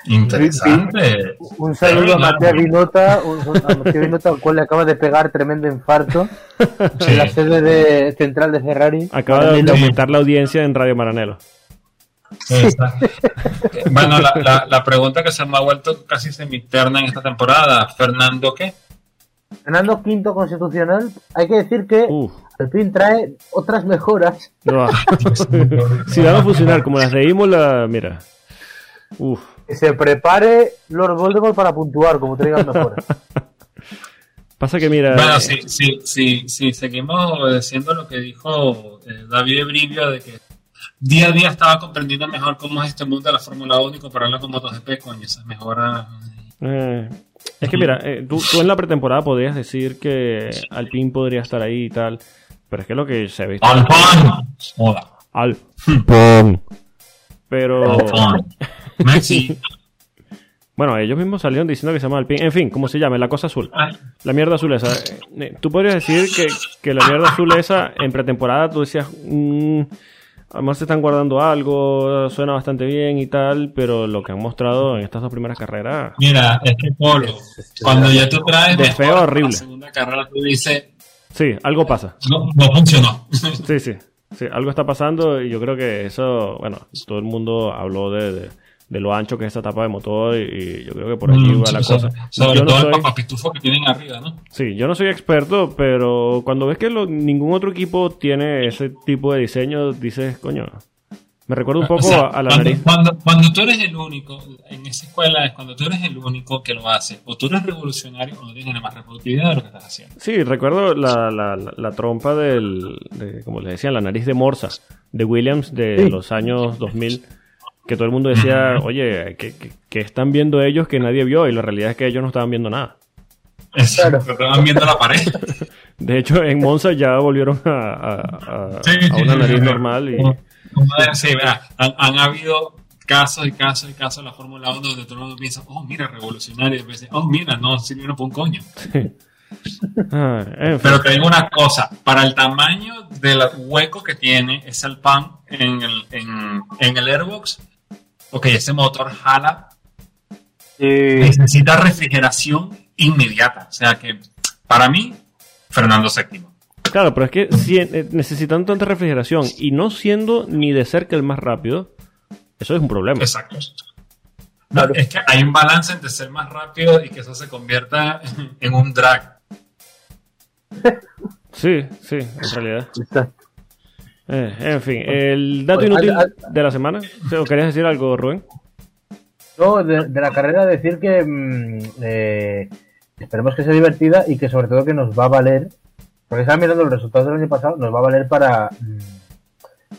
Interesante. Un saludo a claro. Vinota, un, un- a Matías Vinota, al cual le acaba de pegar tremendo infarto Sí. en la sede de, central de Ferrari. Acaba de aumentar la audiencia en Radio Maranelo. Exacto. Bueno, la, la, la pregunta que se me ha vuelto casi semiterna en esta temporada, Fernando, ¿qué? Fernando Quinto Constitucional, hay que decir que Uf. Alpine trae otras mejoras. no. si van a funcionar como las de Imola, mira. Uf. Que se prepare Lord Voldemort para puntuar, como traigan mejoras. Pasa que mira. Bueno, eh, sí, sí, sí, sí, seguimos obedeciendo lo que dijo eh, David Brivio de que día a día estaba comprendiendo mejor cómo es este mundo de la Fórmula 1 y compararlo con MotoGP con esas mejoras. Eh, es que mira, eh, tú, tú en la pretemporada podrías decir que Alpine podría estar ahí y tal, pero es que lo que se ve ¡Alpán! Joda. Alpine. Pero Alpán. Messi. Bueno, ellos mismos salieron diciendo que se llama Alpine. En fin, ¿cómo se llama? La cosa azul. Ah, La mierda azul esa. Eh, Tú podrías decir que, que la mierda azul esa en pretemporada tú decías, mm, además se están guardando algo, suena bastante bien y tal, pero lo que han mostrado en estas dos primeras carreras, Mira, es que Polo, cuando ya tú traes De feo horrible. la segunda carrera, tú dices, sí, algo pasa. no, no funcionó. Sí, sí, sí, algo está pasando y yo creo que eso, bueno, todo el mundo habló de, de, de lo ancho que es esa tapa de motor y, y yo creo que por allí Mm, va la sobre- cosa. Sobre Yo no todo soy- el papapitufo que tienen arriba, ¿no? Sí, yo no soy experto, pero cuando ves que lo- ningún otro equipo tiene ese tipo de diseño, dices, coño, me recuerda un poco O sea, a, la cuando, nariz. Cuando, cuando tú eres el único, en esa escuela es cuando tú eres el único que lo hace, o tú eres revolucionario o no tienes la más reproductividad de lo que estás haciendo. Sí, recuerdo la, la, la- la trompa del, de, como le decían, la nariz de Morsa, de Williams de Sí. los años 2000, que todo el mundo decía, oye, ¿qué, qué, qué están viendo ellos que nadie vio? Y la realidad es que ellos no estaban viendo nada. Exacto, te estaban viendo la pared. De hecho, en Monza ya volvieron a, a- a- Sí, a sí, una sí, nariz sí. normal y... De- sí, han, han habido casos y casos y casos en la Fórmula 1 donde todo el mundo piensa, oh, mira, revolucionario. Y después dice, oh, mira, no sirvieron para un coño. Ah. Pero te digo una cosa, para el tamaño del hueco que tiene ese Alpan en el, en, en el Airbox, ok, ese motor jala, Eh, necesita refrigeración inmediata. O sea que, para mí, Fernando VII. Claro, pero es que si, eh, necesitando tanta refrigeración y no siendo ni de cerca el más rápido, eso es un problema. Exacto. No, Claro. Es que hay un balance entre ser más rápido y que eso se convierta en un drag. Sí, sí, en realidad. Eh, en fin, el dato Pues, inútil al- de la semana. ¿O querías decir algo, Rubén? No, de, de la carrera decir que mm, eh, esperemos que sea divertida y que sobre todo que nos va a valer, porque estaba mirando los resultados del año pasado, nos va a valer para mm,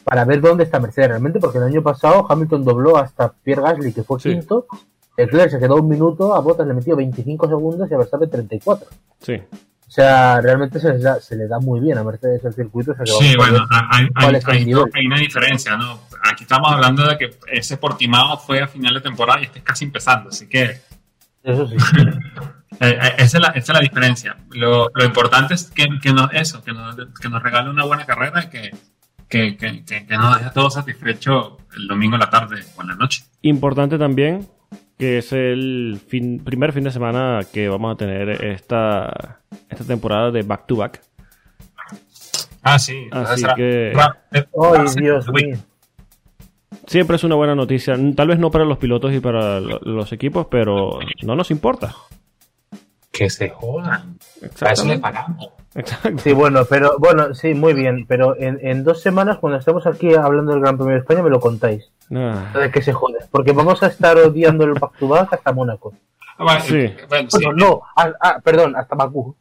para ver dónde está Mercedes realmente, porque el año pasado Hamilton dobló hasta Pierre Gasly, que fue Sí. quinto, Leclerc se quedó un minuto, a Bottas le metió 25 segundos y a Verstappen 34. Sí. O sea, realmente se, les da, se le da muy bien a Mercedes el circuito. o sea que Sí, bueno, hay, hay, una diferencia, ¿no? Aquí estamos hablando de que ese Portimao fue a final de temporada y este es casi empezando, así que Eso sí. eh, eh, esa, es la, esa es la diferencia. Lo, lo importante es que, que nos, eso, que nos, que nos regale una buena carrera y que, que, que, que, que nos deje todos satisfechos el domingo en la tarde o en la noche. Importante también que es el fin- primer fin de semana que vamos a tener esta, esta temporada de back to back. Ah, sí. Así que- Ay, Dios mío. Siempre es una buena noticia, tal vez no para los pilotos y para lo- los equipos, pero no nos importa. Que se jodan. Para eso le Exactamente. pagamos. Exacto. Sí, bueno, pero bueno, sí, muy bien. Pero en, en dos semanas, cuando estemos aquí hablando del Gran Premio de España, me lo contáis. Ah, De que se jode. Porque vamos a estar odiando el back to back hasta Mónaco. Ah, Bueno, Sí. eh, bueno, sí. Bueno, no, ah, ah, perdón, hasta Bakú.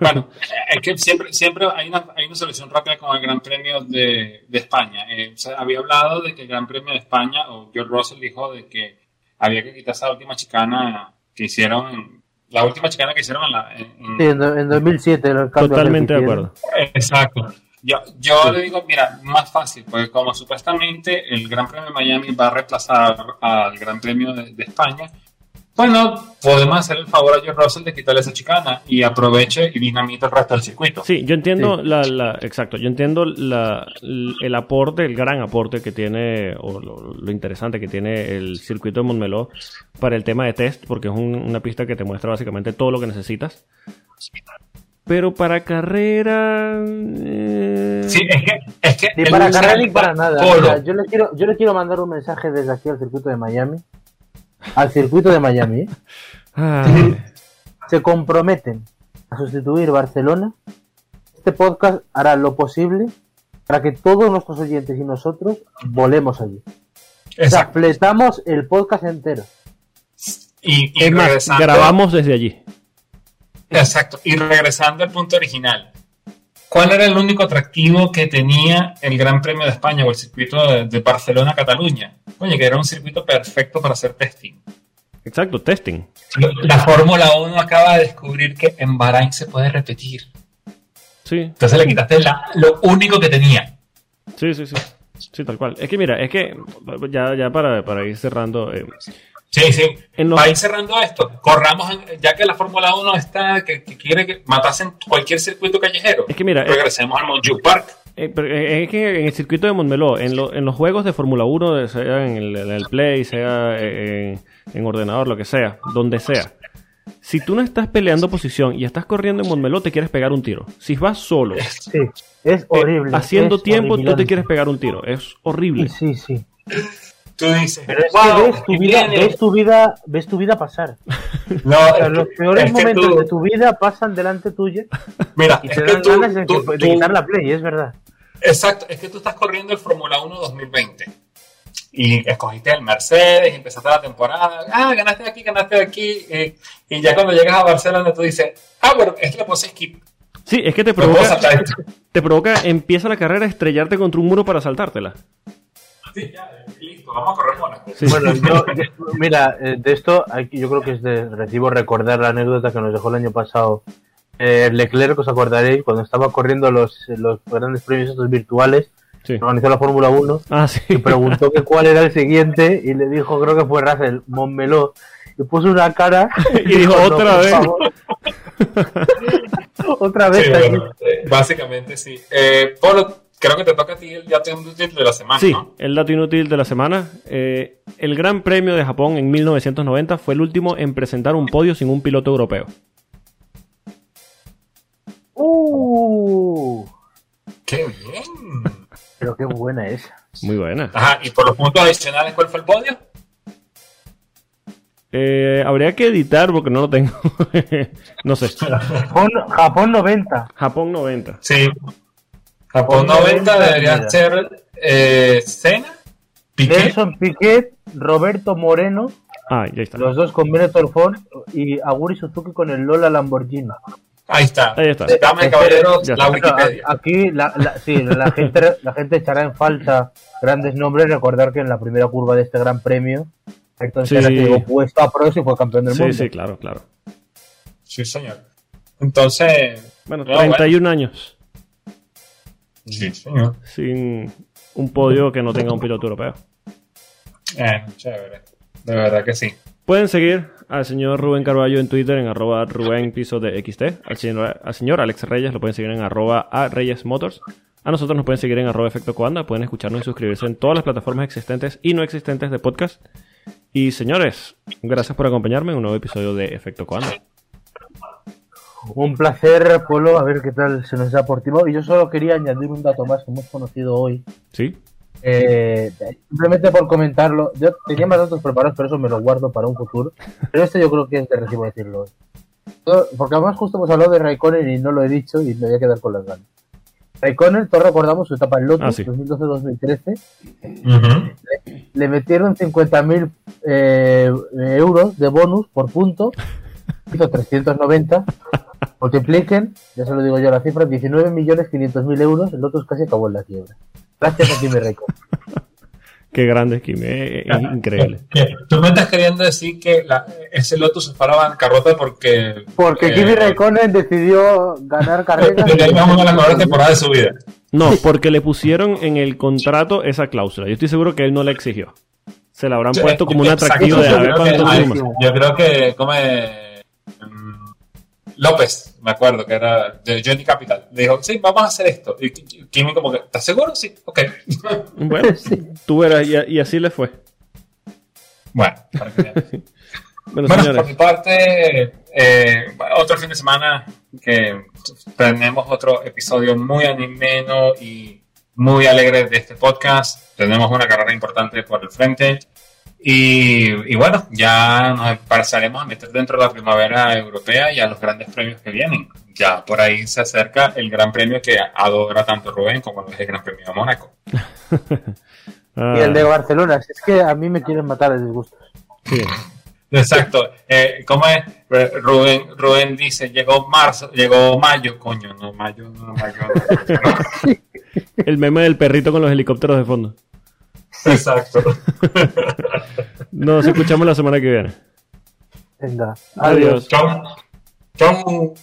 Bueno, es que siempre, siempre hay, una, hay una solución rápida con el Gran Premio de, de España. Eh, o sea, había hablado de que el Gran Premio de España, o George Russell dijo de que había que quitar esa última chicana que hicieron, la última chicana que hicieron en la... en- en- Sí, en, en 2007 el totalmente de acuerdo. Exacto. Yo, yo le digo, mira, más fácil, porque como supuestamente el Gran Premio de Miami va a reemplazar al Gran Premio de, de España, bueno, podemos hacer el favor a George Russell de quitarle esa chicana y aproveche y dinamita el resto del circuito. Sí, yo entiendo Sí. La, la- exacto, yo entiendo la, el aporte, el gran aporte que tiene, o lo, lo interesante que tiene el circuito de Montmeló para el tema de test, porque es un- una pista que te muestra básicamente todo lo que necesitas. Pero para carrera... eh, Sí, es que. Es que Ni él para carrera ni para nada. yo, le quiero, yo le quiero mandar un mensaje desde aquí al circuito de Miami. Al circuito de Miami. ¿eh? ay, Se comprometen a sustituir Barcelona. Este podcast hará lo posible para que todos nuestros oyentes y nosotros volemos allí. O sea, Exacto. fletamos el podcast entero. Y, y es más, regresando, grabamos desde allí. Exacto. Y regresando al punto original. ¿Cuál era el único atractivo que tenía el Gran Premio de España o el circuito de, de Barcelona-Cataluña? Oye, que era un circuito perfecto para hacer testing. Exacto, testing. La Fórmula 1 acaba de descubrir que en Bahrein se puede repetir. Sí, Entonces le quitaste la- lo único que tenía. sí, sí, sí. Sí, tal cual. Es que mira, es que ya, ya para, para ir cerrando. eh, Sí, sí. En los- Para ir cerrando esto, corramos, ya que la Fórmula 1 está, que, que quiere que matasen cualquier circuito callejero. Es que mira, eh, regresemos al Monjuic Park. eh, pero, eh, es que en el circuito de Montmeló, en, lo- en los juegos de Fórmula 1, de- sea en el, en el Play, sea eh, en, en ordenador, lo que sea, donde sea. Si tú no estás peleando posición y estás corriendo en Montmeló, te quieres pegar un tiro. Si vas solo, Sí, es horrible. haciendo es tiempo, tú te quieres pegar un tiro. Es horrible. Sí, sí. Tú dices, Pero es wow, que ves tu, vida, ves tu vida, ves tu vida pasar. No, O sea, es los peores es que momentos tú- de tu vida pasan delante tuya Mira, y es te que dan tú, ganas de, tú- de tú- quitar la play, es verdad. Exacto, es que tú estás corriendo el Fórmula 1 2020 y escogiste el Mercedes y empezaste la temporada. Ah, ganaste de aquí, ganaste de aquí. eh, y ya cuando llegas a Barcelona, tú dices, ah, bueno, es que le puse skip. Sí, es que te provoca, te provoca, empieza la carrera a estrellarte contra un muro para saltártela. Sí, ya, listo, vamos a correr Mónaco. Sí. Bueno, yo, yo- mira, eh, de esto yo creo que es de recibo recordar la anécdota que nos dejó el año pasado eh, Leclerc, os acordaréis, cuando estaba corriendo los, los grandes premios estos virtuales, Sí. organizó la Fórmula 1, Ah, sí. y preguntó que cuál era el siguiente y le dijo, creo que fue Russell, Montmeló, y puso una cara Y dijo, "No, "Otra vez". favor". Otra vez. Sí, aquí. bueno, eh, básicamente sí. Eh, Polo, creo que te toca a ti el dato inútil de la semana, Sí, ¿no? el dato inútil de la semana. Eh, el Gran Premio de Japón en 1990 fue el último en presentar un podio sin un piloto europeo. Uh, ¡Qué bien! pero qué buena esa. Muy buena. Ajá, y por los puntos adicionales, ¿cuál fue el podio? Eh, habría que editar porque no lo tengo. no sé. Japón, Japón 90. Japón 90. Sí. Japón 90 debería ser eh, Senna, Piqué. Nelson Piquet, Roberto Moreno, Ah, ya está. los dos con Benetton Ford y Aguri Suzuki con el Lola Lamborghini. Ahí está. Ahí está. Dame, caballeros, Ya la está. Bueno, Wikipedia. a- aquí la, la- sí, la, gente, la gente echará en falta grandes nombres. Recordar que en la primera curva de este gran premio, Ayrton Sí. Senna quedó puesto a pros y fue campeón del Sí, mundo. sí, claro, claro. Sí, señor. Entonces. Bueno, no, 31 años Sí, señor. sin un podio que no tenga un piloto europeo. Eh, chévere. De verdad que sí. Pueden seguir al señor Rubén Carballo en Twitter en arroba Rubén Piso de XT. Al señor, al señor Alex Reyes lo pueden seguir en arroba a Reyes Motors. A nosotros nos pueden seguir en arroba Efecto Coanda. Pueden escucharnos y suscribirse en todas las plataformas existentes y no existentes de podcast. Y señores, gracias por acompañarme en un nuevo episodio de Efecto Coanda. Un placer, Polo, a ver qué tal se nos da por timón. Y yo solo quería añadir un dato más que hemos conocido hoy. ¿Sí? Eh, simplemente por comentarlo. Yo tenía más datos preparados, pero eso me lo guardo para un futuro. Pero esto yo creo que es de recibo decirlo Porque además justo hemos hablado de Raikkonen y no lo he dicho y me voy a quedar con las ganas. Raikkonen, todos recordamos su etapa en Lotus, Ah, sí. 2012-2013. Le metieron 50.000 eh, euros de bonus por punto. Hizo 390. Multipliquen, ya se lo digo yo la cifra, 19.500.000 euros. El Lotus casi acabó en la quiebra. Gracias a Kimi Raikkonen. Qué grande es Kimi, eh, es increíble. Tú me estás queriendo decir que la- ese Lotus se fue a la bancarrota porque. Porque eh, Kimi Raikkonen decidió ganar carreras. Porque a las mejores temporadas de su vida. No, porque le pusieron en el contrato esa cláusula. Yo estoy seguro que él no la exigió. Se la habrán puesto como un atractivo de a ver cuánto. Yo creo que come López, me acuerdo que era de Johnny Capital. Le dijo, sí, vamos a hacer esto. Y Kimi como que, ¿estás seguro? Sí, ok. Bueno, tú verás, y, así le fue. bueno, para que vean. Bueno, Bueno, por mi parte, eh, otro fin de semana que tenemos otro episodio muy animeno y muy alegre de este podcast. Tenemos una carrera importante por el frente. Y, y bueno, ya nos pasaremos a meter dentro de la primavera europea y a los grandes premios que vienen. Ya por ahí se acerca el gran premio que adora tanto Rubén como es el gran premio de Mónaco. ah, Y el de Barcelona. Si es que a mí me quieren matar el disgusto. sí. Exacto. Eh, ¿Cómo es? Eh, Rubén, Rubén dice, llegó marzo, llegó mayo, coño, no, mayo, no, mayo. no. el meme del perrito con los helicópteros de fondo. Exacto. Nos escuchamos la semana que viene. Venga. Adiós. Chau. Chau.